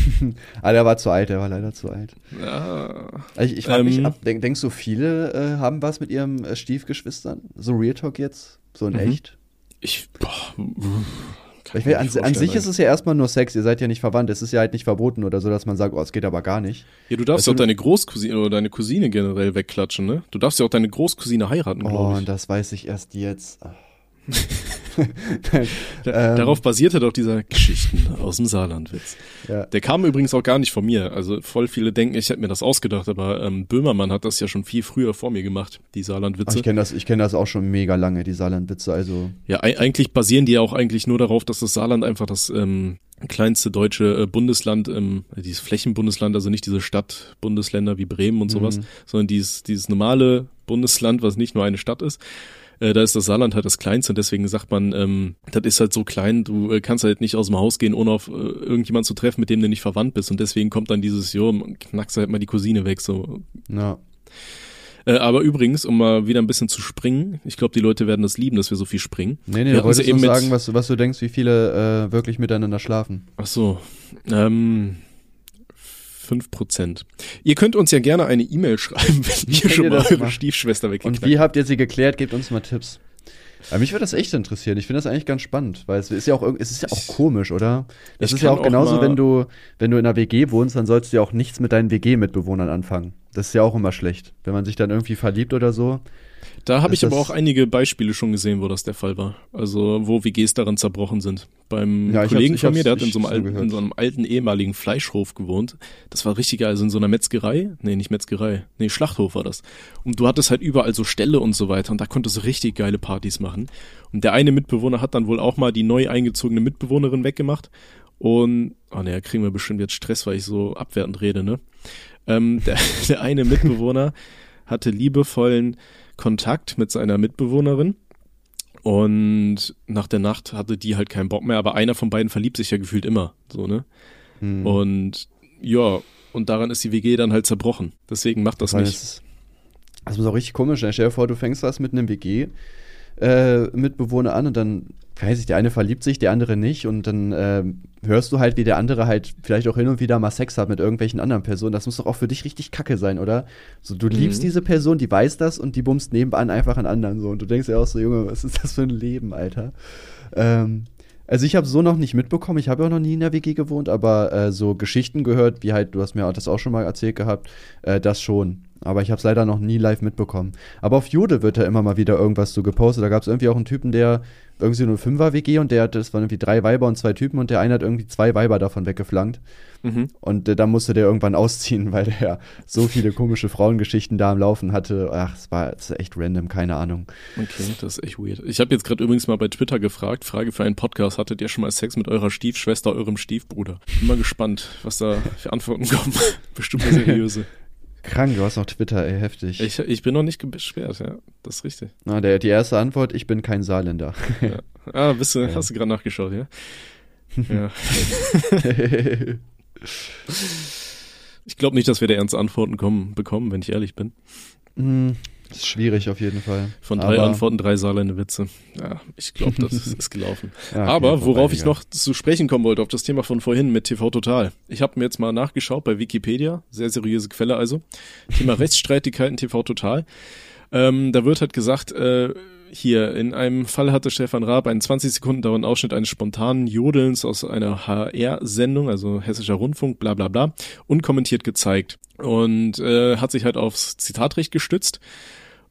ah, der war zu alt, der war leider zu alt. Ja, ich ich frage ähm, mich ab, denk, denkst du, viele äh, haben was mit ihren äh, Stiefgeschwistern? So Real Talk jetzt? So in mhm. echt? Ich, boah, ich will, an, an, sich ist es ja erstmal nur Sex, ihr seid ja nicht verwandt, es ist ja halt nicht verboten oder so, dass man sagt, oh, es geht aber gar nicht. Ja, du darfst ja auch deine Großcousine oder deine Cousine generell wegklatschen, ne? Du darfst ja auch deine Großcousine heiraten, glaube ich. Oh, und das weiß ich erst jetzt. Ähm, Darauf basierte doch dieser Geschichten aus dem Saarlandwitz. Ja. Der kam übrigens auch gar nicht von mir. Also voll viele denken, ich hätte mir das ausgedacht, aber ähm, Böhmermann hat das ja schon viel früher vor mir gemacht, die Saarlandwitze. ich kenne das, ich kenne das auch schon mega lange, die Saarlandwitze. Also ja, eigentlich basieren die ja auch eigentlich nur darauf, dass das Saarland einfach das ähm, kleinste deutsche äh, Bundesland, ähm, dieses Flächenbundesland, also nicht diese Stadtbundesländer wie Bremen und sowas, mhm. sondern dieses, dieses normale Bundesland, was nicht nur eine Stadt ist. Äh, da ist das Saarland halt das kleinste und deswegen sagt man, ähm, das ist halt so klein, du äh, kannst halt nicht aus dem Haus gehen, ohne auf äh, irgendjemand zu treffen, mit dem du nicht verwandt bist und deswegen kommt dann dieses, jo, knackst halt mal die Cousine weg, so. Ja. Äh, aber übrigens, um mal wieder ein bisschen zu springen, ich glaube, die Leute werden das lieben, dass wir so viel springen. Nee, nee, wir wolltest eben sagen, was, was du denkst, wie viele äh, wirklich miteinander schlafen. Ach so. Ähm, 5%. Ihr könnt uns ja gerne eine E-Mail schreiben, wenn ihr schon mal eure Stiefschwester weggeknackt Und wie habt ihr sie geklärt? Gebt uns mal Tipps. Aber mich würde das echt interessieren. Ich finde das eigentlich ganz spannend, weil es ist ja auch, es ist ja auch komisch, oder? Das ist ja auch, auch genauso, wenn du, wenn du in einer WG wohnst, dann sollst du ja auch nichts mit deinen WG-Mitbewohnern anfangen. Das ist ja auch immer schlecht. Wenn man sich dann irgendwie verliebt oder so, da habe ich aber auch einige Beispiele schon gesehen, wo das der Fall war. Also wo WGs daran zerbrochen sind. Beim ja, Kollegen von mir, der hat in so, einem alten, in so einem alten ehemaligen Fleischhof gewohnt. Das war richtig geil. Also in so einer Metzgerei. Nee, nicht Metzgerei. Nee, Schlachthof war das. Und du hattest halt überall so Ställe und so weiter. Und da konntest du richtig geile Partys machen. Und der eine Mitbewohner hat dann wohl auch mal die neu eingezogene Mitbewohnerin weggemacht. Und, oh ne, kriegen wir bestimmt jetzt Stress, weil ich so abwertend rede, ne? Ähm, der, der eine Mitbewohner hatte liebevollen Kontakt mit seiner Mitbewohnerin. Und nach der Nacht hatte die halt keinen Bock mehr, aber einer von beiden verliebt sich ja gefühlt immer, so, ne? Hm. Und ja, und daran ist die WG dann halt zerbrochen. Deswegen macht das, das nicht. Das, ist auch richtig komisch. Ne? Stell dir vor, du fängst was mit einem WG äh, Mitbewohner an und dann, weiß ich, der eine verliebt sich, der andere nicht und dann äh, hörst du halt, wie der andere halt vielleicht auch hin und wieder mal Sex hat mit irgendwelchen anderen Personen. Das muss doch auch für dich richtig kacke sein, oder? So, du mhm. liebst diese Person, die weiß das und die bummst nebenan einfach an anderen so und du denkst ja auch so, Junge, was ist das für ein Leben, Alter? Ähm, also ich habe so noch nicht mitbekommen, ich habe ja auch noch nie in der WG gewohnt, aber äh, so Geschichten gehört, wie halt, du hast mir das auch schon mal erzählt gehabt, äh, das schon. Aber ich habe es leider noch nie live mitbekommen. Aber auf Jude wird ja immer mal wieder irgendwas so gepostet. Da gab es irgendwie auch einen Typen, der irgendwie nur fünfer WG und der hat, das waren irgendwie drei Weiber und zwei Typen und der eine hat irgendwie zwei Weiber davon weggeflankt. Mhm. Und äh, da musste der irgendwann ausziehen, weil der so viele komische Frauengeschichten da am Laufen hatte. Ach, es war das echt random, keine Ahnung. Okay, das ist echt weird. Ich habe jetzt gerade übrigens mal bei Twitter gefragt, Frage für einen Podcast, hattet ihr schon mal Sex mit eurer Stiefschwester, eurem Stiefbruder? Bin mal gespannt, was da für Antworten kommen. Bestimmt seriöse. Krank, du hast noch Twitter, ey, heftig. Ich, ich bin noch nicht beschwert, ja, das ist richtig. Na, der, die erste Antwort, ich bin kein Saarländer. Ja. Ah, bist du, ja. hast du gerade nachgeschaut, ja? Ja. ich glaube nicht, dass wir da ernste Antworten kommen, bekommen, wenn ich ehrlich bin. Mm, ist schwierig auf jeden Fall. Von drei Aber Antworten, drei Saarländer Witze. Ja, ich glaube, das ist gelaufen. Ja, okay, Aber worauf ich noch zu sprechen kommen wollte, auf das Thema von vorhin mit TV Total. Ich habe mir jetzt mal nachgeschaut bei Wikipedia, sehr seriöse Quelle also. Thema Rechtsstreitigkeiten TV Total. Ähm, da wird halt gesagt, äh, hier, in einem Fall hatte Stefan Raab einen 20 Sekunden dauernden Ausschnitt eines spontanen Jodelns aus einer HR-Sendung, also Hessischer Rundfunk, bla bla bla, unkommentiert gezeigt und äh, hat sich halt aufs Zitatrecht gestützt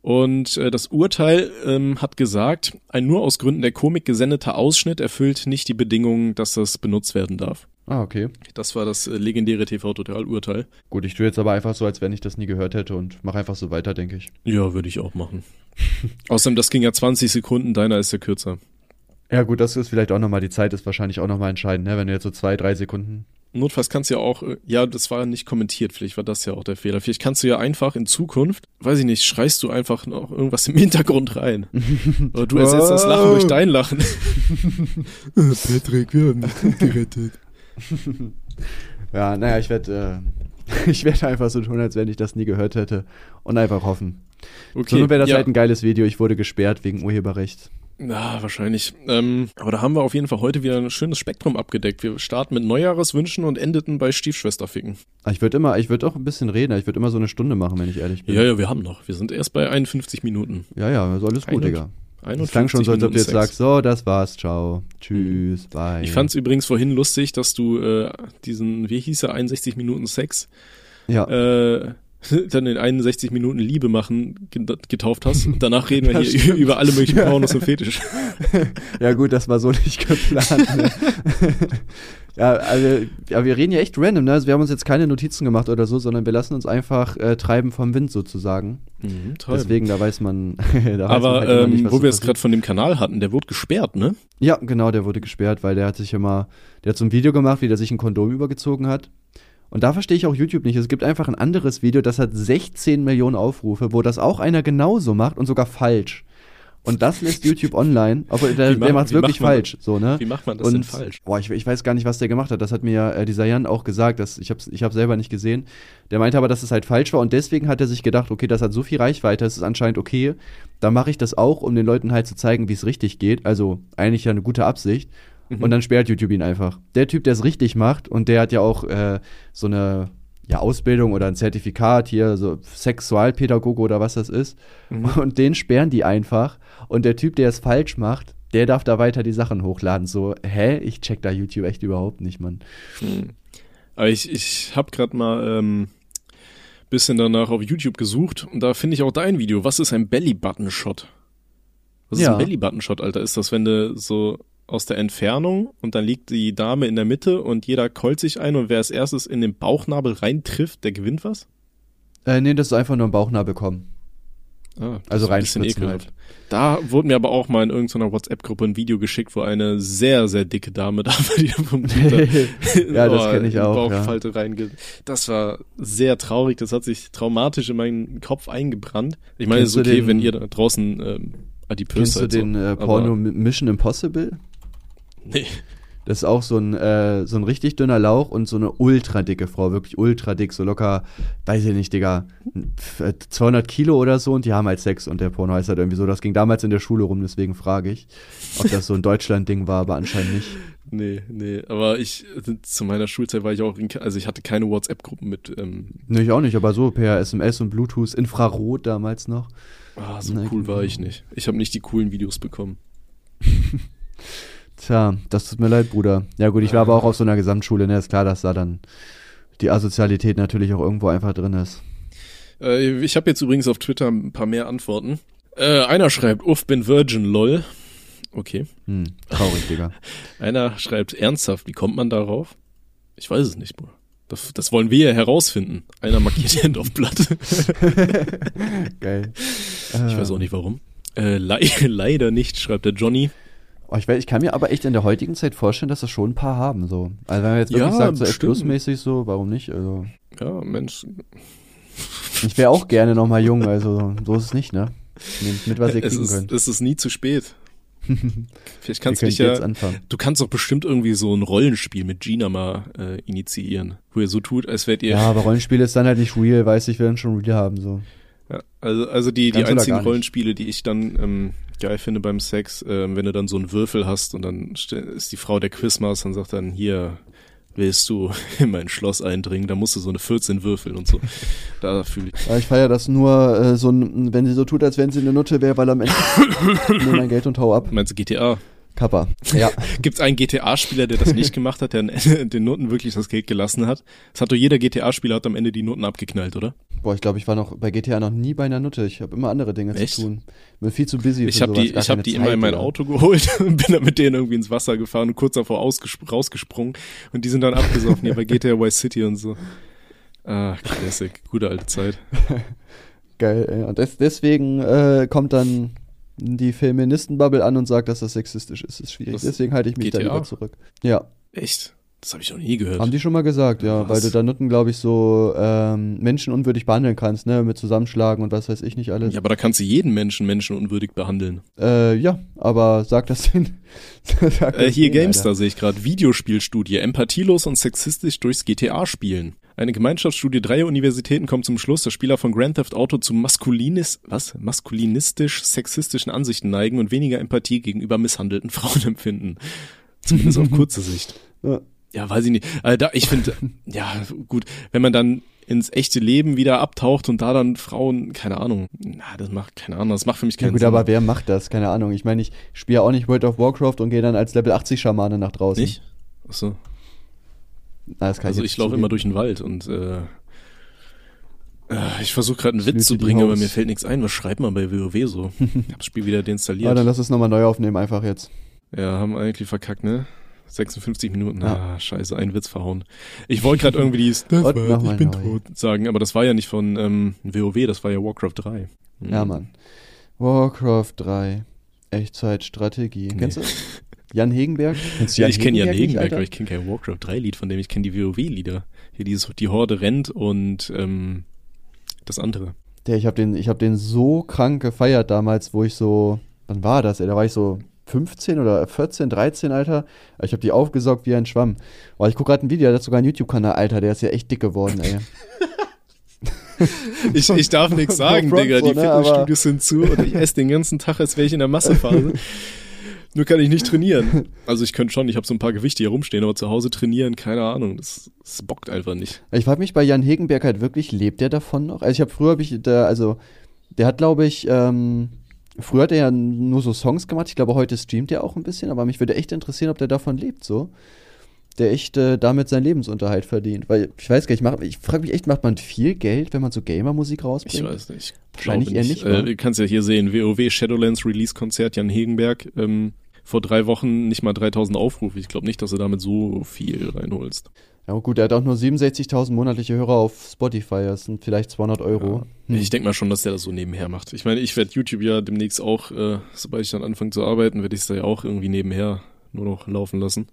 und äh, das Urteil ähm, hat gesagt, ein nur aus Gründen der Komik gesendeter Ausschnitt erfüllt nicht die Bedingungen, dass das benutzt werden darf. Ah, okay. Das war das äh, legendäre TV-Total-Urteil. Gut, ich tue jetzt aber einfach so, als wenn ich das nie gehört hätte und mache einfach so weiter, denke ich. Ja, würde ich auch machen. Außerdem, das ging ja 20 Sekunden, deiner ist ja kürzer. Ja, gut, das ist vielleicht auch nochmal, die Zeit ist wahrscheinlich auch nochmal entscheidend, ne? Wenn du jetzt so zwei, drei Sekunden notfalls kannst du ja auch, äh, ja, das war nicht kommentiert, vielleicht war das ja auch der Fehler. Vielleicht kannst du ja einfach in Zukunft, weiß ich nicht, schreist du einfach noch irgendwas im Hintergrund rein. Oder du ersetzt das Lachen durch dein Lachen. Patrick, wir haben dich gerettet. ja, naja, ich werde äh, ich werde einfach so tun, als wenn ich das nie gehört hätte und einfach hoffen. Okay, so wäre das ja. halt ein geiles Video. Ich wurde gesperrt wegen Urheberrecht. Ja, wahrscheinlich. Ähm, aber da haben wir auf jeden Fall heute wieder ein schönes Spektrum abgedeckt. Wir starten mit Neujahreswünschen und endeten bei Stiefschwesterficken. Ah, ich würde immer, ich würde auch ein bisschen reden. Ich würde immer so eine Stunde machen, wenn ich ehrlich bin. Ja, ja, wir haben noch. Wir sind erst bei 51 Minuten. Ja, ja, ist alles gut, Digga. Es klang schon so, als ob du jetzt sagst, so, das war's, ciao, tschüss, bye. Ich fand's übrigens vorhin lustig, dass du äh, diesen, wie hieß er, 61 Minuten Sex ja. äh, dann in 61 Minuten Liebe machen getauft hast. Danach reden wir hier stimmt. über alle möglichen Pornos und Fetisch. ja gut, das war so nicht geplant. Ne? ja, also ja, wir reden ja echt random, ne? Also wir haben uns jetzt keine Notizen gemacht oder so, sondern wir lassen uns einfach äh, treiben vom Wind sozusagen. Mhm, Deswegen, da weiß man. da Aber weiß man halt ähm, nicht, wo wir es gerade von dem Kanal hatten, der wurde gesperrt, ne? Ja, genau, der wurde gesperrt, weil der hat sich immer, der hat so ein Video gemacht, wie der sich ein Kondom übergezogen hat. Und da verstehe ich auch YouTube nicht. Es gibt einfach ein anderes Video, das hat 16 Millionen Aufrufe, wo das auch einer genauso macht und sogar falsch. Und das lässt YouTube online, obwohl der, der macht es wirklich macht falsch. So, ne? Wie macht man das und, denn falsch? Boah, ich, ich, weiß gar nicht, was der gemacht hat. Das hat mir äh, dieser Jan auch gesagt. Dass, ich habe ich hab selber nicht gesehen. Der meinte aber, dass es halt falsch war und deswegen hat er sich gedacht, okay, das hat so viel Reichweite, das ist anscheinend okay. Da mache ich das auch, um den Leuten halt zu zeigen, wie es richtig geht. Also eigentlich ja eine gute Absicht. Mhm. Und dann sperrt YouTube ihn einfach. Der Typ, der es richtig macht und der hat ja auch äh, so eine ja, Ausbildung oder ein Zertifikat hier, so Sexualpädagoge oder was das ist. Mhm. Und den sperren die einfach. Und der Typ, der es falsch macht, der darf da weiter die Sachen hochladen. So, hä? Ich check da YouTube echt überhaupt nicht, Mann. Mhm. Aber ich, ich hab grad mal ähm, bisschen danach auf YouTube gesucht und da finde ich auch dein Video. Was ist ein Belly-Button-Shot? Was ist ja. ein Belly-Button-Shot, Alter? Ist das, wenn du so aus der Entfernung und dann liegt die Dame in der Mitte und jeder keult sich ein und wer als erstes in den Bauchnabel reintrifft, der gewinnt was? Äh, nee, das ist einfach nur ein Bauchnabel kommen. Ah, also reinspritzen halt. Da wurde mir aber auch mal in irgendeiner WhatsApp-Gruppe ein Video geschickt, wo eine sehr, sehr dicke Dame da war, die vom ja, das kenne ich auch. Bauchfalte ja. reinge. Das war sehr traurig. Das hat sich traumatisch in meinen Kopf eingebrannt. Ich meine, es ist okay, den, wenn ihr da draußen ähm, adipös seid. Kennst du den so, äh, Porno Mission Impossible? Nee. Das ist auch so ein, äh, so ein richtig dünner Lauch und so eine ultra dicke Frau, wirklich ultra dick, so locker, weiß ich nicht, Digga, 200 Kilo oder so und die haben halt Sex und der Porno heißt halt irgendwie so. Das ging damals in der Schule rum, deswegen frage ich, ob das so ein Deutschland-Ding war, aber anscheinend nicht. Nee, nee, aber ich, zu meiner Schulzeit war ich auch, in, also ich hatte keine WhatsApp-Gruppen mit. Ähm nee, ich auch nicht, aber so per SMS und Bluetooth, Infrarot damals noch. Ah, so Na, cool war ich nicht. Ich habe nicht die coolen Videos bekommen. Tja, das tut mir leid, Bruder. Ja gut, ich war aber auch auf so einer Gesamtschule, ne? Ist klar, dass da dann die Asozialität natürlich auch irgendwo einfach drin ist. Äh, ich habe jetzt übrigens auf Twitter ein paar mehr Antworten. Äh, einer schreibt, uff, bin Virgin, lol. Okay. Hm, traurig, Digga. einer schreibt, ernsthaft, wie kommt man darauf? Ich weiß es nicht, Bruder. Das, das wollen wir ja herausfinden. Einer markiert die Hand auf Platte. Geil. Ich weiß auch nicht warum. Äh, le leider nicht, schreibt der Johnny. Oh, ich, ich, kann mir aber echt in der heutigen Zeit vorstellen, dass das schon ein paar haben. So. Also wenn man jetzt wirklich ja, sagt, so F-Plus-mäßig so, warum nicht? Also. Ja, Mensch. Ich wäre auch gerne nochmal jung, also so ist es nicht, ne? Nehmt mit, was ihr kriegen ist, könnt. Es ist nie zu spät. Vielleicht kannst du dich ja, du kannst doch bestimmt irgendwie so ein Rollenspiel mit Gina mal äh, initiieren, wo ihr so tut, als wärt ihr. Ja, aber Rollenspiel ist dann halt nicht real, weiß ich, werden schon real haben, so. Also, also die, die einzigen Rollenspiele, die ich dann ähm, geil finde beim Sex, ähm, wenn du dann so einen Würfel hast und dann ist die Frau der Quizmaster und sagt dann, hier, willst du in mein Schloss eindringen, da musst du so eine 14 würfeln und so. Da fühle ich. Ich feiere das nur äh, so, wenn sie so tut, als wenn sie eine Nutte wäre, weil am Ende nimm mein Geld und hau ab. Meinst du GTA? Kappa. Ja. Gibt es einen GTA-Spieler, der das nicht gemacht hat, der den Noten wirklich das Geld gelassen hat? Das hat doch jeder GTA-Spieler hat am Ende die Noten abgeknallt, oder? Boah, ich glaube, ich war noch bei GTA noch nie bei einer Nutte. Ich habe immer andere Dinge Echt? zu tun. Bin viel zu busy. Ich habe die, ich hab die Zeit, immer in mein oder? Auto geholt und bin dann mit denen irgendwie ins Wasser gefahren und kurz davor rausgesprungen und die sind dann abgesoffen hier bei GTA Vice City und so. Ah, Classic. Gute alte Zeit. Geil, ey. Und des, deswegen äh, kommt dann die Feministenbubble an und sagt, dass das sexistisch ist. Das ist schwierig. Das Deswegen halte ich mich GTA? da lieber zurück. Ja. Echt? Das habe ich noch nie gehört. Haben die schon mal gesagt, ja, Was? weil du da Nutten, glaube ich, so ähm, menschenunwürdig behandeln kannst, ne, mit Zusammenschlagen und was weiß ich nicht alles. ja, aber da kannst du jeden Menschen menschenunwürdig behandeln. Äh, ja, aber sag das den. sag Äh, das hier GameStar sehe ich gerade. Videospielstudie. Empathielos und sexistisch durchs GTA-Spielen. Eine Gemeinschaftsstudie dreier Universitäten kommt zum Schluss, dass Spieler von Grand Theft Auto zu maskulinis, was? maskulinistisch-sexistischen Ansichten neigen und weniger Empathie gegenüber misshandelten Frauen empfinden. Zumindest auf kurze Sicht. Ja. Ja, weiß ich nicht. Also da, ich finde, ja, gut, wenn man dann ins echte Leben wieder abtaucht und da dann Frauen, keine Ahnung, na, das macht, keine Ahnung, das macht für mich Ja keinen gut, Sinn. aber wer macht das? Keine Ahnung. Ich meine, ich spiele auch nicht World of Warcraft und gehe dann als Level 80 Schamane nach draußen. Nicht? Achso. Also jetzt ich laufe immer durch den Wald und äh, äh, ich versuche gerade einen Ich Witz zu bringen, aber mir fällt nichts ein. Was schreibt man bei WoW so? Ich hab das Spiel wieder Ah, deinstalliert. dann lass es nochmal neu aufnehmen, einfach jetzt. ja, haben eigentlich verkackt, ne? 56 Minuten. Ja. Ah, scheiße, einen Witz verhauen. Ich wollte gerade irgendwie dieses das war, ich bin neu. tot sagen, aber das war ja nicht von ähm, WoW, das war ja Warcraft 3. Hm. Ja, Mann. Warcraft 3. Echtzeitstrategie. Nee. Kennst du? Jan Hegenberg? Kennst du Ja, ich kenne Jan nicht, Hegenberg, Alter? aber ich kenne kein Warcraft 3 Lied von dem, ich kenne die WoW-Lieder. Hier dieses Die Horde rennt und ähm, das andere. Der, ich habe den, ich hab den so krank gefeiert damals, wo ich so, wann war das? Ey? Da war ich so 15 oder 14, 13, Alter. Ich habe die aufgesaugt wie ein Schwamm. Boah, ich gucke gerade ein Video, der hat sogar einen YouTube-Kanal, Alter, der ist ja echt dick geworden, ey. Ich, ich darf nichts sagen, Digga. Die ne, aber- Fitnessstudios sind zu und ich esse den ganzen Tag, als wäre ich in der Massephase. Nur kann ich nicht trainieren. Also ich könnte schon, ich habe so ein paar Gewichte hier rumstehen, aber zu Hause trainieren, keine Ahnung. Das, das bockt einfach nicht. Ich frage mich bei Jan Hegenberg halt wirklich, lebt der davon noch? Also ich habe früher, hab ich da, also der hat, glaube ich, ähm, früher hat er ja nur so Songs gemacht. Ich glaube, heute streamt er auch ein bisschen, aber mich würde echt interessieren, ob der davon lebt, so. Der echt äh, damit seinen Lebensunterhalt verdient. Weil ich weiß gar nicht, ich, mach- ich frage mich echt, macht man viel Geld, wenn man so Gamer-Musik rausbringt? Ich weiß nicht. Wahrscheinlich eher nicht, Äh, wa? du kannst ja hier sehen, WoW Shadowlands Release-Konzert, Jan Hegenberg. Ähm, vor drei Wochen nicht mal 3000 Aufrufe. Ich glaube nicht, dass du damit so viel reinholst. Ja gut, er hat auch nur 67.000 monatliche Hörer auf Spotify. Das sind vielleicht 200 Euro. Hm. Ich denke mal schon, dass der das so nebenher macht. Ich meine, ich werde YouTube ja demnächst auch, äh, sobald ich dann anfange zu arbeiten, werde ich es da ja auch irgendwie nebenher nur noch laufen lassen.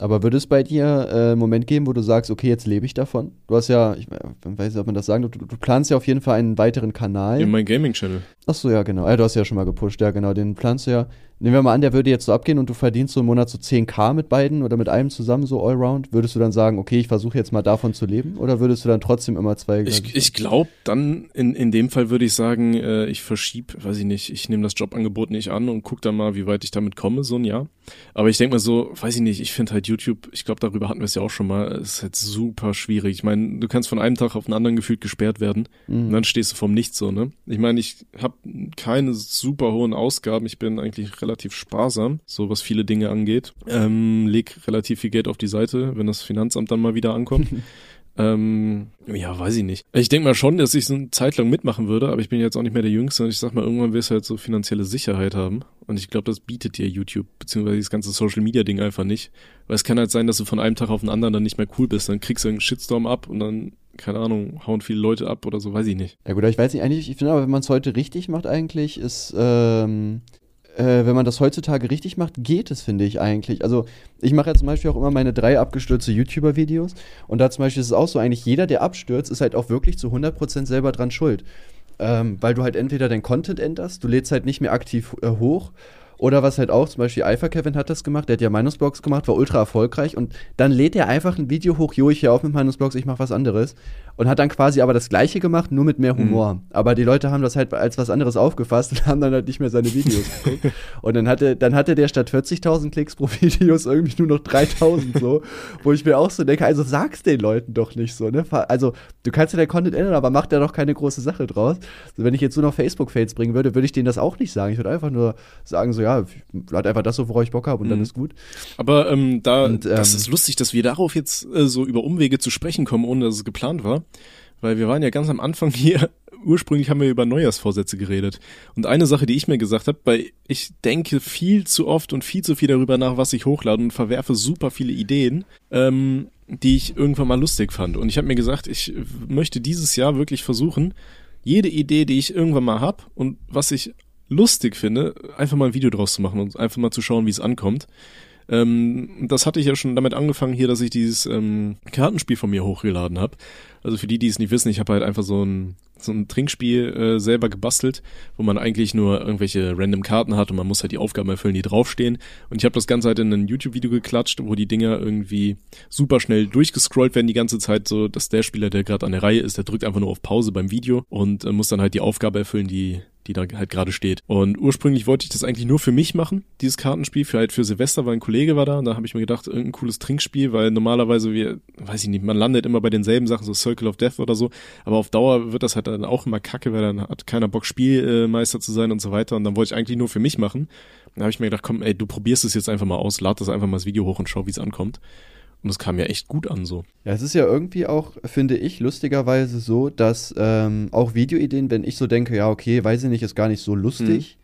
Aber würde es bei dir äh, einen Moment geben, wo du sagst, okay, jetzt lebe ich davon? Du hast ja, ich weiß nicht, ob man das sagen, du, du planst ja auf jeden Fall einen weiteren Kanal. In meinem Gaming-Channel. Ach so, ja, genau. Ja, du hast ja schon mal gepusht, ja, genau. Den planst du ja. Nehmen wir mal an, der würde jetzt so abgehen und du verdienst so im Monat so 10k mit beiden oder mit einem zusammen so allround. Würdest du dann sagen, okay, ich versuche jetzt mal davon zu leben? Oder würdest du dann trotzdem immer zwei Ich, ich glaube, dann in, in dem Fall würde ich sagen, äh, ich verschieb, weiß ich nicht, ich nehme das Jobangebot nicht an und guck dann mal, wie weit ich damit komme, so ein Jahr. Aber ich denke mal so, weiß ich nicht, ich finde halt YouTube, ich glaube, darüber hatten wir es ja auch schon mal, es ist halt super schwierig. Ich meine, du kannst von einem Tag auf den anderen gefühlt gesperrt werden Mhm. und dann stehst du vom Nichts so, ne? Ich meine, ich habe keine super hohen Ausgaben, ich bin eigentlich relativ sparsam, so was viele Dinge angeht. Ähm, leg relativ viel Geld auf die Seite, wenn das Finanzamt dann mal wieder ankommt. Ähm, ja, weiß ich nicht. Ich denke mal schon, dass ich so eine Zeit lang mitmachen würde, aber ich bin jetzt auch nicht mehr der Jüngste. Und ich sag mal, irgendwann wirst du halt so finanzielle Sicherheit haben. Und ich glaube, das bietet dir YouTube, beziehungsweise das ganze Social Media Ding einfach nicht. Weil es kann halt sein, dass du von einem Tag auf den anderen dann nicht mehr cool bist. Dann kriegst du einen Shitstorm ab und dann, keine Ahnung, hauen viele Leute ab oder so, weiß ich nicht. Ja gut, aber ich weiß nicht, eigentlich, ich finde aber, wenn man es heute richtig macht eigentlich, ist, ähm, äh, wenn man das heutzutage richtig macht, geht es, finde ich eigentlich. Also ich mache ja zum Beispiel auch immer meine drei abgestürzte YouTuber-Videos und da zum Beispiel ist es auch so, eigentlich jeder, der abstürzt, ist halt auch wirklich zu 100% selber dran schuld. Ähm, weil du halt entweder dein Content änderst, du lädst halt nicht mehr aktiv äh, hoch oder was halt auch, zum Beispiel Alpha Kevin hat das gemacht, der hat ja Meinungsblogs gemacht, war ultra erfolgreich und dann lädt er einfach ein Video hoch, jo, ich höre auf mit Meinungsblogs, ich mache was anderes und hat dann quasi aber das gleiche gemacht, nur mit mehr Humor. Aber die Leute haben das halt als was anderes aufgefasst und haben dann halt nicht mehr seine Videos geguckt. Und dann hatte, dann hatte der statt 40.000 Klicks pro Videos irgendwie nur noch 3.000 so, wo ich mir auch so denke, also sag's den Leuten doch nicht so, ne? Also, du kannst ja dein Content ändern, aber mach da doch keine große Sache draus. Also, wenn ich jetzt nur noch Facebook-Fails bringen würde, würde ich denen das auch nicht sagen. Ich würde einfach nur sagen, so, ja, lad einfach das so, worauf ich Bock habe und dann Mhm. ist gut. Aber ähm, da, Und, ähm, das ist lustig, dass wir darauf jetzt äh, so über Umwege zu sprechen kommen, ohne dass es geplant war. Weil wir waren ja ganz am Anfang hier, ursprünglich haben wir über Neujahrsvorsätze geredet. Und eine Sache, die ich mir gesagt habe, weil ich denke viel zu oft und viel zu viel darüber nach, was ich hochlade und verwerfe super viele Ideen, ähm, die ich irgendwann mal lustig fand. Und ich habe mir gesagt, ich möchte dieses Jahr wirklich versuchen, jede Idee, die ich irgendwann mal hab und was ich lustig finde, einfach mal ein Video draus zu machen und einfach mal zu schauen, wie es ankommt. Ähm, das hatte ich ja schon damit angefangen hier, dass ich dieses ähm, Kartenspiel von mir hochgeladen habe. Also für die, die es nicht wissen, ich habe halt einfach so ein so ein Trinkspiel äh, selber gebastelt, wo man eigentlich nur irgendwelche random Karten hat und man muss halt die Aufgaben erfüllen, die draufstehen. Und ich habe das Ganze halt in ein YouTube-Video geklatscht, wo die Dinger irgendwie super schnell durchgescrollt werden die ganze Zeit, so dass der Spieler, der gerade an der Reihe ist, der drückt einfach nur auf Pause beim Video und äh, muss dann halt die Aufgabe erfüllen, die die da halt gerade steht. Und ursprünglich wollte ich das eigentlich nur für mich machen, dieses Kartenspiel, für halt für Silvester, weil ein Kollege war da und da habe ich mir gedacht, irgendein cooles Trinkspiel, weil normalerweise wir, weiß ich nicht, man landet immer bei denselben Sachen, so Circle of Death oder so, aber auf Dauer wird das halt dann auch immer kacke, weil dann hat keiner Bock, Spielmeister zu sein und so weiter. Und dann wollte ich eigentlich nur für mich machen. Dann habe ich mir gedacht, komm, ey, du probierst es jetzt einfach mal aus, lad das einfach mal das Video hoch und schau, wie es ankommt. Und es kam ja echt gut an so. Ja, es ist ja irgendwie auch, finde ich, lustigerweise so, dass ähm, auch Videoideen, wenn ich so denke, ja, okay, weiß ich nicht, ist gar nicht so lustig, mhm.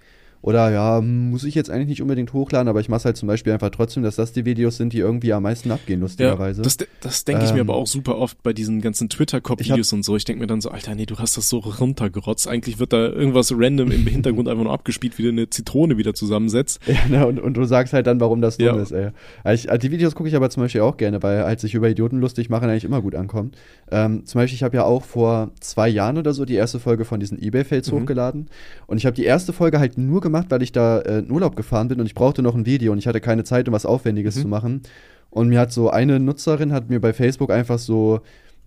Oder ja, muss ich jetzt eigentlich nicht unbedingt hochladen, aber ich mache halt zum Beispiel einfach trotzdem, dass das die Videos sind, die irgendwie am meisten abgehen, lustigerweise. Ja, das das denke ich ähm, mir aber auch super oft bei diesen ganzen Twitter-Cop-Videos und so. Ich denke mir dann so, Alter, nee, du hast das so runtergerotzt. Eigentlich wird da irgendwas random im Hintergrund einfach nur abgespielt, wie du eine Zitrone wieder zusammensetzt. Ja, ne, und, und du sagst halt dann, warum das dumm ja. ist, ey. Also ich, die Videos gucke ich aber zum Beispiel auch gerne, weil halt sich über Idioten lustig machen eigentlich immer gut ankommt. Ähm, zum Beispiel, ich habe ja auch vor zwei Jahren oder so die erste Folge von diesen Ebay-Fails mhm. hochgeladen. Und ich habe die erste Folge halt nur gemacht, weil ich da äh, in Urlaub gefahren bin und ich brauchte noch ein Video und ich hatte keine Zeit, um was Aufwendiges mhm. zu machen. Und mir hat so eine Nutzerin hat mir bei Facebook einfach so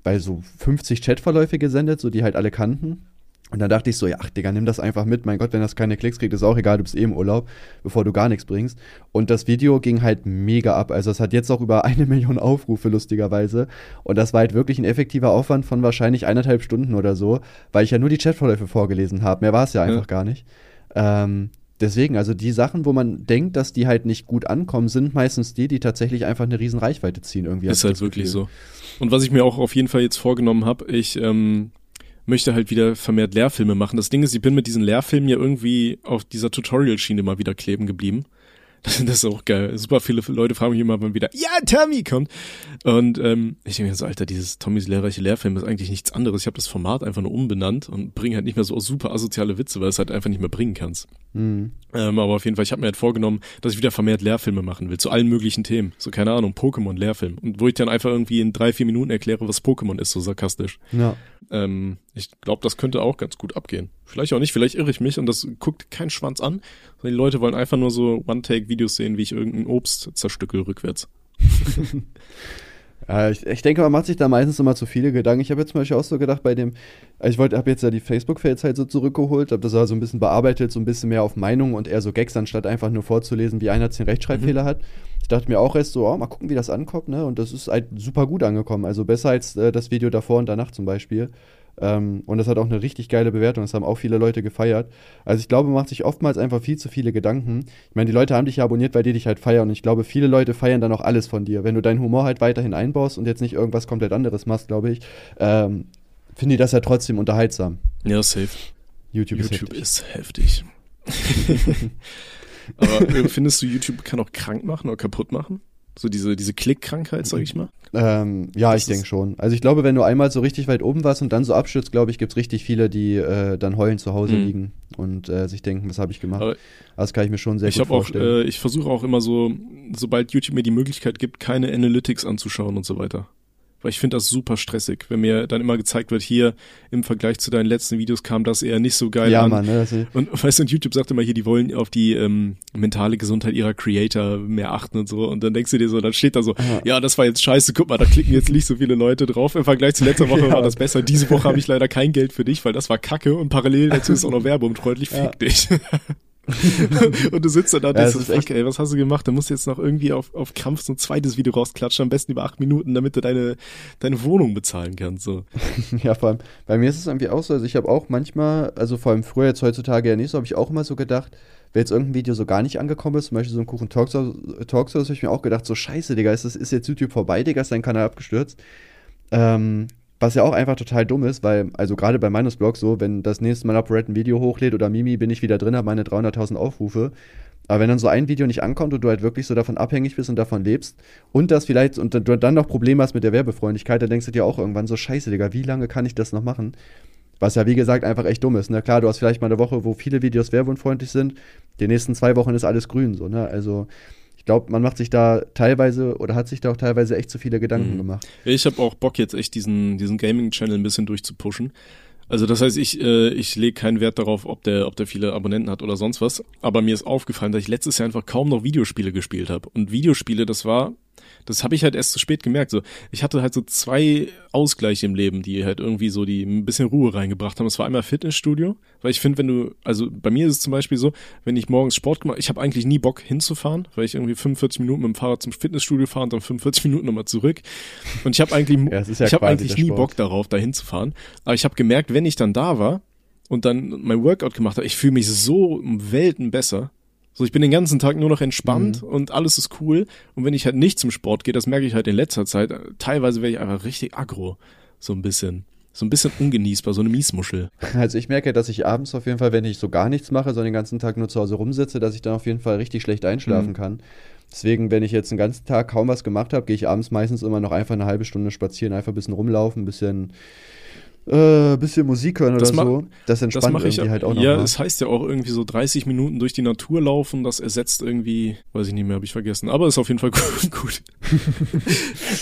bei so 50 Chatverläufe gesendet, so die halt alle kannten. Und dann dachte ich so, ja, ach Digga, nimm das einfach mit. Mein Gott, wenn das keine Klicks kriegt, ist auch egal, du bist eh im Urlaub, bevor du gar nichts bringst. Und das Video ging halt mega ab. Also es hat jetzt auch über eine Million Aufrufe, lustigerweise. Und das war halt wirklich ein effektiver Aufwand von wahrscheinlich eineinhalb Stunden oder so, weil ich ja nur die Chatverläufe vorgelesen habe. Mehr war es ja einfach ja. gar nicht. Ähm, deswegen, also die Sachen, wo man denkt, dass die halt nicht gut ankommen, sind meistens die, die tatsächlich einfach eine riesen Reichweite ziehen. Irgendwie ist halt wirklich so. Und was ich mir auch auf jeden Fall jetzt vorgenommen habe, ich ähm, möchte halt wieder vermehrt Lehrfilme machen. Das Ding ist, ich bin mit diesen Lehrfilmen ja irgendwie auf dieser Tutorial-Schiene mal wieder kleben geblieben. Das ist auch geil. Super viele Leute fragen mich immer, wann wieder, ja, Tommy kommt. Und ähm, ich denke mir so, Alter, dieses Tommys lehrreiche Lehrfilm ist eigentlich nichts anderes. Ich habe das Format einfach nur umbenannt und bringe halt nicht mehr so super asoziale Witze, weil du es halt einfach nicht mehr bringen kannst. Mhm. Ähm, aber auf jeden Fall, ich habe mir halt vorgenommen, dass ich wieder vermehrt Lehrfilme machen will, zu allen möglichen Themen. So, keine Ahnung, Pokémon, Lehrfilm. Und wo ich dann einfach irgendwie in drei, vier Minuten erkläre, was Pokémon ist, so sarkastisch. Ja. Ähm, ich glaube, das könnte auch ganz gut abgehen. Vielleicht auch nicht, vielleicht irre ich mich und das guckt kein Schwanz an. Die Leute wollen einfach nur so One-Take-Videos sehen, wie ich irgendein Obst zerstückel rückwärts. Ja, ich, ich, denke, man macht sich da meistens immer zu viele Gedanken. Ich habe jetzt zum Beispiel auch so gedacht bei dem, also ich wollte, habe jetzt ja die Facebook-Fails halt so zurückgeholt, habe das also ein bisschen bearbeitet, so ein bisschen mehr auf Meinung und eher so Gags, anstatt einfach nur vorzulesen, wie einer zehn Rechtschreibfehler mhm. hat. Ich dachte mir auch erst so, oh, mal gucken, wie das ankommt, ne? Und das ist halt super gut angekommen. Also besser als äh, das Video davor und danach zum Beispiel. Ähm, und das hat auch eine richtig geile Bewertung. Das haben auch viele Leute gefeiert. Also ich glaube, man macht sich oftmals einfach viel zu viele Gedanken. Ich meine, die Leute haben dich ja abonniert, weil die dich halt feiern. Und ich glaube, viele Leute feiern dann auch alles von dir. Wenn du deinen Humor halt weiterhin einbaust und jetzt nicht irgendwas komplett anderes machst, glaube ich, ähm, finde ich das ja trotzdem unterhaltsam. Ja, safe. YouTube, YouTube ist heftig. Ist heftig. Aber äh, findest du, YouTube kann auch krank machen oder kaputt machen? So diese, diese Klickkrankheit, sag ich mal? Ähm, ja, das ich denke schon. Also ich glaube, wenn du einmal so richtig weit oben warst und dann so abstürzt, glaube ich, gibt es richtig viele, die äh, dann heulend zu Hause mhm. liegen und äh, sich denken, was habe ich gemacht. Aber das kann ich mir schon sehr ich gut vorstellen. Auch, äh, ich versuche auch immer so, sobald YouTube mir die Möglichkeit gibt, keine Analytics anzuschauen und so weiter. Weil ich finde das super stressig, wenn mir dann immer gezeigt wird, hier im Vergleich zu deinen letzten Videos kam das eher nicht so geil ja, an. Mann, ne, und weißt du, und YouTube sagt immer hier, die wollen auf die ähm, mentale Gesundheit ihrer Creator mehr achten und so. Und dann denkst du dir so, dann steht da so, Aha. ja, das war jetzt scheiße, guck mal, da klicken jetzt nicht so viele Leute drauf. Im Vergleich zu letzter Woche ja. war das besser. Diese Woche habe ich leider kein Geld für dich, weil das war kacke und parallel dazu ist auch noch Werbung freundlich, fick ja. dich. und du sitzt da und denkst, ja, fuck, ey, was hast du gemacht? Da musst du jetzt noch irgendwie auf, auf Krampf so ein zweites Video rausklatschen, am besten über acht Minuten, damit du deine, deine Wohnung bezahlen kannst. So. ja, vor allem, bei mir ist es irgendwie auch so, also ich habe auch manchmal, also vor allem früher, jetzt heutzutage ja nicht so, habe ich auch immer so gedacht, wenn jetzt irgendein Video so gar nicht angekommen ist, zum Beispiel so ein Kuchen Talkshow, Talkshow habe ich mir auch gedacht, so scheiße, Digga, ist, das, ist jetzt YouTube vorbei, Digga, ist dein Kanal abgestürzt? Ähm, was ja auch einfach total dumm ist, weil, also gerade bei meines Blogs so, wenn das nächste Mal Upred ein Video hochlädt oder Mimi, bin ich wieder drin, habe meine 300.000 Aufrufe. Aber wenn dann so ein Video nicht ankommt und du halt wirklich so davon abhängig bist und davon lebst und das vielleicht und du dann noch Probleme hast mit der Werbefreundlichkeit, dann denkst du dir auch irgendwann so, scheiße, Digga, wie lange kann ich das noch machen? Was ja, wie gesagt, einfach echt dumm ist. Ne? Klar, du hast vielleicht mal eine Woche, wo viele Videos werbefreundlich sind. Die nächsten zwei Wochen ist alles grün, so, ne? Also, ich glaube, man macht sich da teilweise oder hat sich da auch teilweise echt zu viele Gedanken mhm. gemacht. Ich habe auch Bock jetzt echt diesen, diesen Gaming-Channel ein bisschen durchzupushen. Also das heißt, ich, äh, ich lege keinen Wert darauf, ob der, ob der viele Abonnenten hat oder sonst was. Aber mir ist aufgefallen, dass ich letztes Jahr einfach kaum noch Videospiele gespielt habe. Und Videospiele, das war das habe ich halt erst zu spät gemerkt. So, ich hatte halt so zwei Ausgleiche im Leben, die halt irgendwie so die ein bisschen Ruhe reingebracht haben. Das war einmal Fitnessstudio, weil ich finde, wenn du, also bei mir ist es zum Beispiel so, wenn ich morgens Sport gemacht, ich habe eigentlich nie Bock hinzufahren, weil ich irgendwie 45 Minuten mit dem Fahrrad zum Fitnessstudio fahre und dann 45 Minuten nochmal zurück. Und ich habe eigentlich, ja, ja ich habe eigentlich nie Bock darauf, da hinzufahren. Aber ich habe gemerkt, wenn ich dann da war und dann mein Workout gemacht habe, ich fühle mich so um Welten besser. So, ich bin den ganzen Tag nur noch entspannt mhm. und alles ist cool. Und wenn ich halt nicht zum Sport gehe, das merke ich halt in letzter Zeit, teilweise werde ich einfach richtig aggro. So ein bisschen. So ein bisschen ungenießbar, so eine Miesmuschel. Also ich merke, dass ich abends auf jeden Fall, wenn ich so gar nichts mache, sondern den ganzen Tag nur zu Hause rumsitze, dass ich dann auf jeden Fall richtig schlecht einschlafen mhm. kann. Deswegen, wenn ich jetzt den ganzen Tag kaum was gemacht habe, gehe ich abends meistens immer noch einfach eine halbe Stunde spazieren, einfach ein bisschen rumlaufen, ein bisschen äh, bisschen Musik hören das oder so. Das entspannt das irgendwie ich, halt auch noch. Ja, es heißt ja auch irgendwie so 30 Minuten durch die Natur laufen, das ersetzt irgendwie, weiß ich nicht mehr, habe ich vergessen. Aber ist auf jeden Fall gut.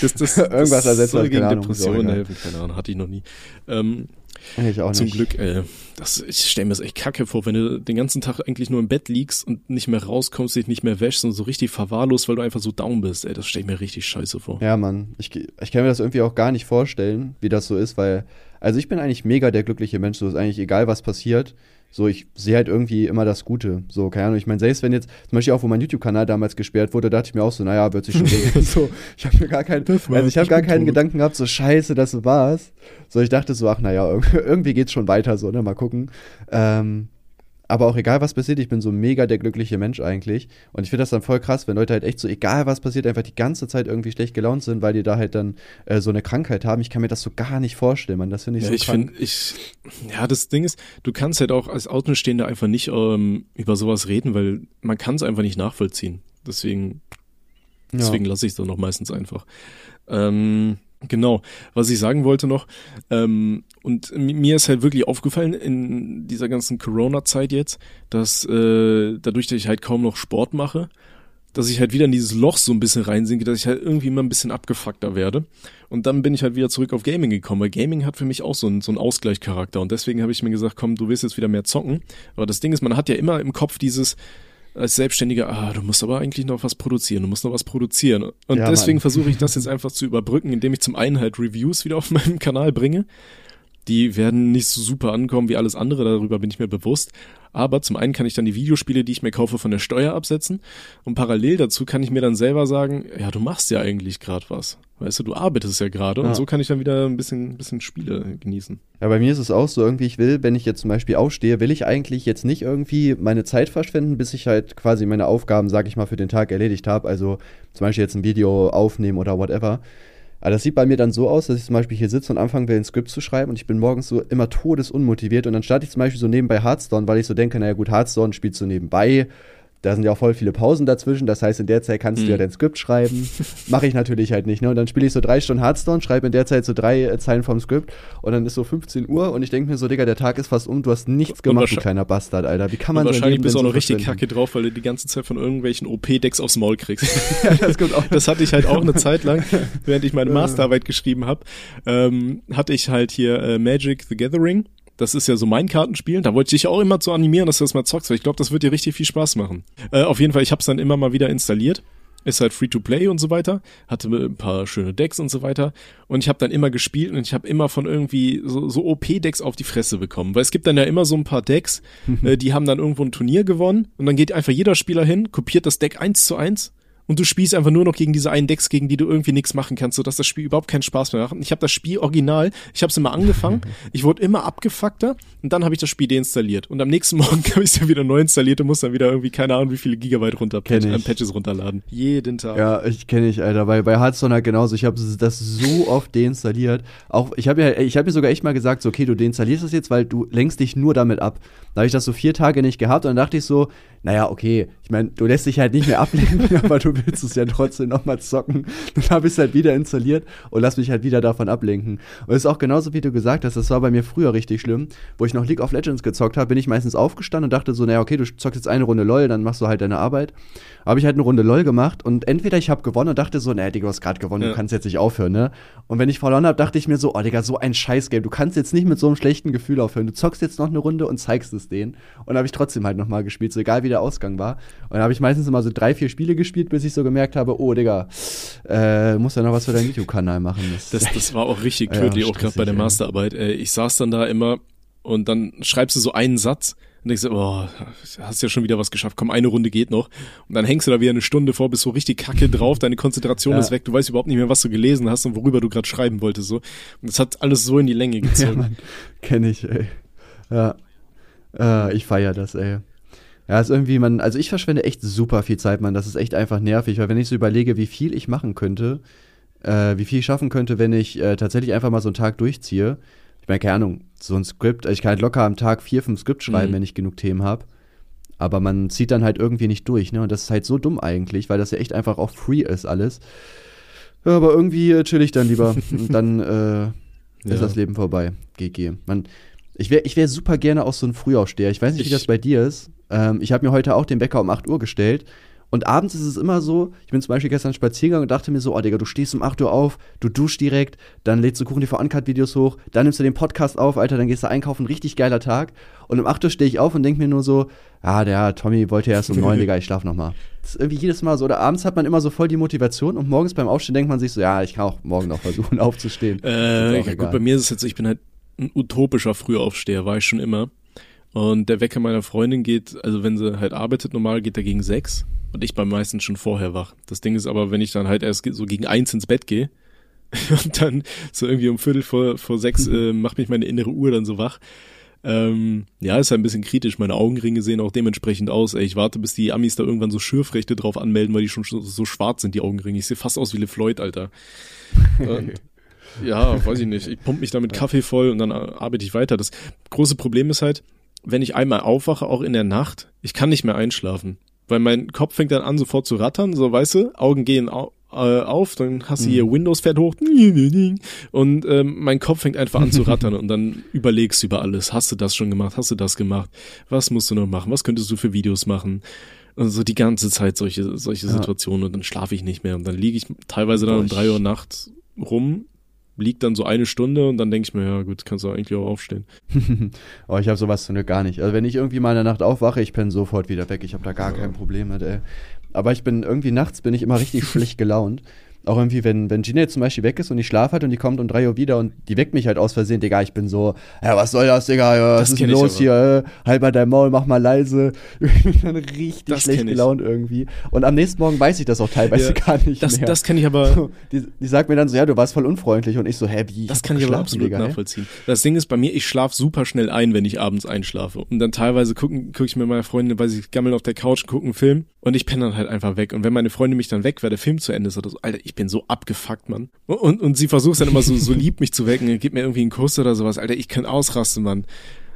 das, das, Irgendwas ersetzt soll gegen Depressionen helfen, keine Ahnung, hatte ich noch nie. Ähm, ich auch Zum nicht. Glück, ey. Das, ich stelle mir das echt kacke vor, wenn du den ganzen Tag eigentlich nur im Bett liegst und nicht mehr rauskommst, dich nicht mehr wäschst und so richtig verwahrlost, weil du einfach so down bist, ey. Das stelle ich mir richtig scheiße vor. Ja, Mann. Ich, ich kann mir das irgendwie auch gar nicht vorstellen, wie das so ist, weil, also ich bin eigentlich mega der glückliche Mensch, so ist eigentlich egal, was passiert. So, ich sehe halt irgendwie immer das Gute. So, keine Ahnung. Ich meine, selbst wenn jetzt, zum Beispiel auch, wo mein YouTube-Kanal damals gesperrt wurde, dachte ich mir auch so, naja, wird sich schon regeln. so, ich habe mir gar keinen, also ich habe gar keinen tot. Gedanken gehabt, so scheiße, das war's. So, ich dachte so, ach naja, irgendwie geht's schon weiter, so, ne, mal gucken. Ähm, aber auch egal, was passiert, ich bin so mega der glückliche Mensch eigentlich. Und ich finde das dann voll krass, wenn Leute halt echt so, egal was passiert, einfach die ganze Zeit irgendwie schlecht gelaunt sind, weil die da halt dann äh, so eine Krankheit haben. Ich kann mir das so gar nicht vorstellen, man. Das finde ich ja, so ich finde, ich, ja, das Ding ist, du kannst halt auch als Außenstehender einfach nicht ähm, über sowas reden, weil man kann es einfach nicht nachvollziehen. Deswegen, deswegen ja. lasse ich es dann noch meistens einfach. Ähm, Genau, was ich sagen wollte noch, ähm, und mir ist halt wirklich aufgefallen in dieser ganzen Corona-Zeit jetzt, dass äh, dadurch, dass ich halt kaum noch Sport mache, dass ich halt wieder in dieses Loch so ein bisschen reinsinke, dass ich halt irgendwie immer ein bisschen abgefuckter werde. Und dann bin ich halt wieder zurück auf Gaming gekommen, weil Gaming hat für mich auch so einen, so einen Ausgleichscharakter. Und deswegen habe ich mir gesagt, komm, du willst jetzt wieder mehr zocken. Aber das Ding ist, man hat ja immer im Kopf dieses, als Selbstständiger, ah, du musst aber eigentlich noch was produzieren, du musst noch was produzieren. Und ja, deswegen versuche ich das jetzt einfach zu überbrücken, indem ich zum einen halt Reviews wieder auf meinem Kanal bringe. Die werden nicht so super ankommen wie alles andere, darüber bin ich mir bewusst. Aber zum einen kann ich dann die Videospiele, die ich mir kaufe, von der Steuer absetzen. Und parallel dazu kann ich mir dann selber sagen, ja, du machst ja eigentlich gerade was. Weißt du, du arbeitest ja gerade ja. und so kann ich dann wieder ein bisschen, ein bisschen Spiele genießen. Ja, bei mir ist es auch so, irgendwie, ich will, wenn ich jetzt zum Beispiel aufstehe, will ich eigentlich jetzt nicht irgendwie meine Zeit verschwenden, bis ich halt quasi meine Aufgaben, sag ich mal, für den Tag erledigt habe. Also zum Beispiel jetzt ein Video aufnehmen oder whatever. Aber das sieht bei mir dann so aus, dass ich zum Beispiel hier sitze und anfangen will, ein Skript zu schreiben und ich bin morgens so immer todesunmotiviert und dann starte ich zum Beispiel so nebenbei Hearthstone, weil ich so denke, naja gut, Hearthstone spielst du nebenbei da sind ja auch voll viele Pausen dazwischen. Das heißt, in der Zeit kannst mhm. du ja mhm. dein Skript schreiben. Mache ich natürlich halt nicht. Ne? Und dann spiele ich so drei Stunden Hearthstone, schreibe in der Zeit so drei äh, Zeilen vom Skript. Und dann ist so 15 Uhr und ich denke mir so, Digga, der Tag ist fast um. Du hast nichts gemacht, du kleiner Bastard, Alter. Wie kann man Wahrscheinlich bist du auch noch richtig kacke drauf, weil du die ganze Zeit von irgendwelchen OP-Decks aufs Maul kriegst. ja, das, kommt auch. das hatte ich halt auch eine Zeit lang, während ich meine Masterarbeit geschrieben habe. Ähm, hatte ich halt hier äh, Magic the Gathering das ist ja so mein Kartenspiel. Da wollte ich dich auch immer zu animieren, dass du das mal zockst, weil ich glaube, das wird dir richtig viel Spaß machen. Äh, auf jeden Fall, ich habe es dann immer mal wieder installiert. Ist halt free to play und so weiter. Hatte ein paar schöne Decks und so weiter. Und ich habe dann immer gespielt und ich habe immer von irgendwie so, so OP-Decks auf die Fresse bekommen. Weil es gibt dann ja immer so ein paar Decks, äh, die haben dann irgendwo ein Turnier gewonnen und dann geht einfach jeder Spieler hin, kopiert das Deck eins zu eins und du spielst einfach nur noch gegen diese einen Decks, gegen die du irgendwie nichts machen kannst, sodass das Spiel überhaupt keinen Spaß mehr macht. Ich habe das Spiel original, ich habe es immer angefangen, ich wurde immer abgefuckter und dann habe ich das Spiel deinstalliert. Und am nächsten Morgen habe ich es ja wieder neu installiert und muss dann wieder irgendwie, keine Ahnung, wie viele Gigabyte runter äh, Patches runterladen. Jeden Tag. Ja, ich kenne ich, Alter. Bei, bei Hearthstone halt genauso. Ich habe das so oft deinstalliert. Auch, ich habe ja, ich habe mir sogar echt mal gesagt, so, okay, du deinstallierst das jetzt, weil du lenkst dich nur damit ab. Da habe ich das so vier Tage nicht gehabt und dann dachte ich so, naja, okay, ich meine, du lässt dich halt nicht mehr ablenken, aber du willst du es ja trotzdem nochmal zocken. Dann habe ich es halt wieder installiert und lass mich halt wieder davon ablenken. Und es ist auch genauso, wie du gesagt hast, das war bei mir früher richtig schlimm, wo ich noch League of Legends gezockt habe, bin ich meistens aufgestanden und dachte so, naja, okay, du zockst jetzt eine Runde LOL, dann machst du halt deine Arbeit. Habe ich halt eine Runde LOL gemacht und entweder ich habe gewonnen und dachte so, naja, Digga, du hast gerade gewonnen, ja. du kannst jetzt nicht aufhören, ne? Und wenn ich verloren habe, dachte ich mir so, oh Digga, so ein Scheißgame, du kannst jetzt nicht mit so einem schlechten Gefühl aufhören. Du zockst jetzt noch eine Runde und zeigst es denen. Und habe ich trotzdem halt nochmal gespielt, so egal wie der Ausgang war. Und habe ich meistens immer so drei, vier Spiele gespielt, bis ich so gemerkt habe, oh Digga, äh, musst ja noch was für deinen YouTube-Kanal machen. Das, das, das, war auch richtig tödlich, ja, auch gerade bei der Masterarbeit. Äh, ich saß dann da immer und dann schreibst du so einen Satz und denkst oh, hast ja schon wieder was geschafft, komm, eine Runde geht noch. Und dann hängst du da wieder eine Stunde vor, bist so richtig kacke drauf, deine Konzentration ja. ist weg, du weißt überhaupt nicht mehr, was du gelesen hast und worüber du gerade schreiben wolltest. So. Und das hat alles so in die Länge gezogen. Ja, kenn ich, ey. Ja. Äh, ich feier das, ey. Ja, ist irgendwie, man, also ich verschwende echt super viel Zeit, man. Das ist echt einfach nervig, weil wenn ich so überlege, wie viel ich machen könnte, äh, wie viel ich schaffen könnte, wenn ich äh, tatsächlich einfach mal so einen Tag durchziehe. Ich meine, keine Ahnung, so ein Skript, ich kann halt locker am Tag vier, fünf Skript schreiben, mhm. wenn ich genug Themen habe. Aber man zieht dann halt irgendwie nicht durch, ne? Und das ist halt so dumm eigentlich, weil das ja echt einfach auch free ist alles. Ja, aber irgendwie äh, chill ich dann lieber. Und dann äh, ist ja. das Leben vorbei. GG. Man, ich wäre ich wär super gerne auch so ein Frühaufsteher. Ich weiß nicht, ich, wie das bei dir ist. Ähm, ich habe mir heute auch den Wecker um 8 Uhr gestellt. Und abends ist es immer so, ich bin zum Beispiel gestern spazieren und dachte mir so, oh Digga, du stehst um 8 Uhr auf, du duschst direkt, dann lädst du Kuchen TV Uncut-Videos hoch, dann nimmst du den Podcast auf, Alter, dann gehst du einkaufen, richtig geiler Tag. Und um 8 Uhr stehe ich auf und denke mir nur so, ah, der Tommy wollte ja erst um 9, Digga, ich schlaf nochmal. Das ist irgendwie jedes Mal so. Oder abends hat man immer so voll die Motivation und morgens beim Aufstehen denkt man sich so, ja, ich kann auch morgen noch versuchen aufzustehen. Äh, ja, gut, bei mir ist es jetzt, ich bin halt ein utopischer Frühaufsteher, war ich schon immer. Und der Wecker meiner Freundin geht, also wenn sie halt arbeitet normal, geht er gegen sechs und ich beim meisten schon vorher wach. Das Ding ist aber, wenn ich dann halt erst so gegen eins ins Bett gehe und dann so irgendwie um Viertel vor, vor sechs äh, macht mich meine innere Uhr dann so wach. Ähm, ja, ist halt ein bisschen kritisch. Meine Augenringe sehen auch dementsprechend aus. Ey, ich warte, bis die Amis da irgendwann so Schürfrechte drauf anmelden, weil die schon so, schwarz sind, die Augenringe. Ich sehe fast aus wie LeFloid, Alter. Und ja, weiß ich nicht. Ich pump mich da mit Kaffee voll und dann arbeite ich weiter. Das große Problem ist halt, wenn ich einmal aufwache, auch in der Nacht, ich kann nicht mehr einschlafen. Weil mein Kopf fängt dann an, sofort zu rattern, so weißt du, Augen gehen au äh, auf, dann hast du hier mhm. Windows fährt hoch und ähm, mein Kopf fängt einfach an zu rattern und dann überlegst du über alles. Hast du das schon gemacht? Hast du das gemacht? Was musst du noch machen? Was könntest du für Videos machen? Und so die ganze Zeit solche, solche Situationen und dann schlafe ich nicht mehr und dann liege ich teilweise dann um drei Uhr nachts rum, liegt dann so eine Stunde und dann denke ich mir, ja gut, kannst du eigentlich auch aufstehen. oh, ich habe sowas zum Glück gar nicht. Also wenn ich irgendwie mal in der Nacht aufwache, ich penne sofort wieder weg. Ich habe da gar ja. kein Problem mit, ey. Aber ich bin irgendwie nachts bin ich immer richtig schlecht gelaunt. Auch irgendwie, wenn, wenn Gina jetzt zum Beispiel weg ist und ich schlafe halt und die kommt um drei Uhr wieder und die weckt mich halt aus Versehen, Digga, ich bin so, ja, was soll das, Digga, was das ist denn los hier, äh, halt mal dein Maul, mach mal leise. Ich bin dann richtig das schlecht gelaunt irgendwie. Und am nächsten Morgen weiß ich das auch teilweise ja, gar nicht das, mehr. Das kenne ich aber. Die, die sagt mir dann so, ja, du warst voll unfreundlich und ich so, hä, wie? Das kann ich aber absolut Digga, nachvollziehen. Ey? Das Ding ist bei mir, ich schlafe super schnell ein, wenn ich abends einschlafe. Und dann teilweise gucken, gucke ich mit meiner Freundin, weil sie gammeln auf der Couch, gucken einen Film und ich penne dann halt einfach weg. Und wenn meine Freundin mich dann weg, weil der Film zu Ende ist oder so, Alter, ich bin so abgefuckt, Mann. Und, und sie versucht dann immer so, so lieb mich zu wecken, gibt mir irgendwie einen Kuss oder sowas. Alter, ich kann ausrasten, Mann.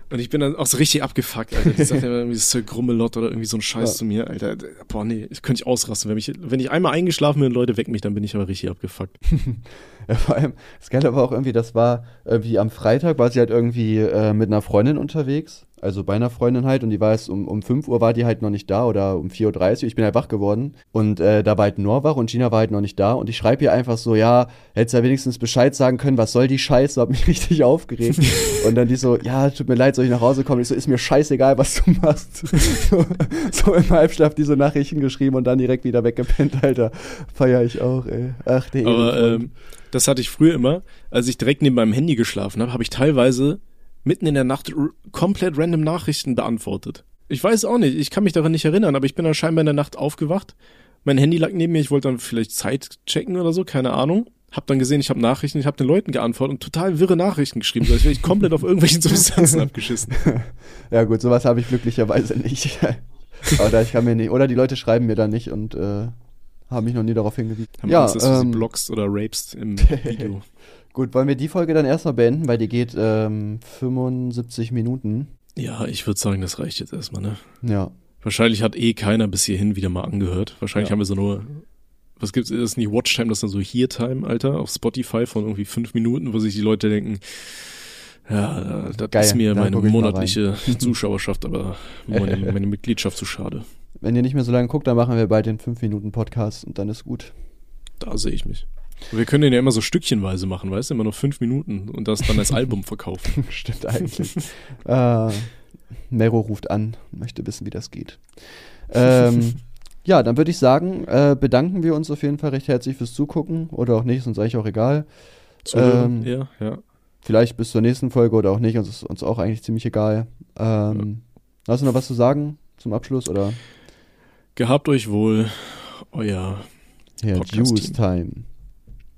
Und ich bin dann auch so richtig abgefuckt, Alter. Die sagt ja irgendwie so Grummelott oder irgendwie so ein Scheiß ja. zu mir, Alter. Boah, nee, ich könnte ich ausrasten. Wenn, mich, wenn ich einmal eingeschlafen bin und Leute wecken mich, dann bin ich aber richtig abgefuckt. ja, vor allem, das Geile war auch irgendwie, das war irgendwie am Freitag, war sie halt irgendwie äh, mit einer Freundin unterwegs also bei einer Freundin halt, und die war jetzt um, um 5 Uhr war die halt noch nicht da oder um 4.30 Uhr, ich bin halt wach geworden und äh, da war halt Norwach und Gina war halt noch nicht da und ich schreibe ihr einfach so, ja, hättest ja wenigstens Bescheid sagen können, was soll die Scheiße, hab mich richtig aufgeregt und dann die so, ja, tut mir leid, soll ich nach Hause kommen? Ich so, ist mir scheißegal, was du machst. so, so im Halbschlaf diese Nachrichten geschrieben und dann direkt wieder weggepennt, Alter. Feier ich auch, ey. Ach, nee. Aber ähm, das hatte ich früher immer, als ich direkt neben meinem Handy geschlafen habe, habe ich teilweise mitten in der Nacht komplett random Nachrichten beantwortet. Ich weiß auch nicht, ich kann mich daran nicht erinnern, aber ich bin dann scheinbar in der Nacht aufgewacht. Mein Handy lag neben mir, ich wollte dann vielleicht Zeit checken oder so, keine Ahnung. Hab dann gesehen, ich habe Nachrichten, ich habe den Leuten geantwortet und total wirre Nachrichten geschrieben, so als wäre ich komplett auf irgendwelchen Substanzen abgeschissen. Ja gut, sowas habe ich glücklicherweise nicht. aber ich kann mir nicht, oder die Leute schreiben mir da nicht und äh, haben mich noch nie darauf hingewiesen. Haben ja, Angst, dass ähm, du sie ähm, blockst oder rapest im Video. Gut, wollen wir die Folge dann erstmal beenden, weil die geht ähm, 75 Minuten. Ja, ich würde sagen, das reicht jetzt erstmal, ne? Ja. Wahrscheinlich hat eh keiner bis hierhin wieder mal angehört. Wahrscheinlich ja. haben wir so nur was gibt's, ist das nicht Watchtime, das ist dann so Here-Time, Alter, auf Spotify von irgendwie fünf Minuten, wo sich die Leute denken, ja, das Geil, ist mir meine monatliche Zuschauerschaft, aber meine, meine Mitgliedschaft zu schade. Wenn ihr nicht mehr so lange guckt, dann machen wir bald den 5-Minuten-Podcast und dann ist gut. Da sehe ich mich. Wir können den ja immer so stückchenweise machen, weißt du, immer nur fünf Minuten und das dann als Album verkaufen. Stimmt eigentlich. äh, Mero ruft an, möchte wissen, wie das geht. Ähm, ja, dann würde ich sagen, äh, bedanken wir uns auf jeden Fall recht herzlich fürs Zugucken oder auch nicht, ist uns eigentlich auch egal. Zuhören, Ähm, ja, ja. Vielleicht bis zur nächsten Folge oder auch nicht, uns ist uns auch eigentlich ziemlich egal. Ähm, Hast du noch was zu sagen zum Abschluss oder? Gehabt euch wohl, euer Ja. Juice Time.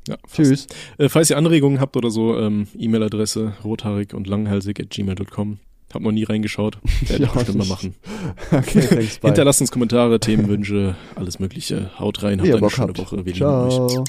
Ja. Tschüss. Äh, falls ihr Anregungen habt oder so, ähm, E-Mail-Adresse rothaarig und langhalsig at gmail.com. Hab noch nie reingeschaut. Werde ich Ja, bestimmt mal machen. Okay, thanks, bye. Hinterlasst uns Kommentare, Themenwünsche, alles mögliche. Haut rein, habt ihr eine Bock schöne habt. Woche. Wir. Ciao.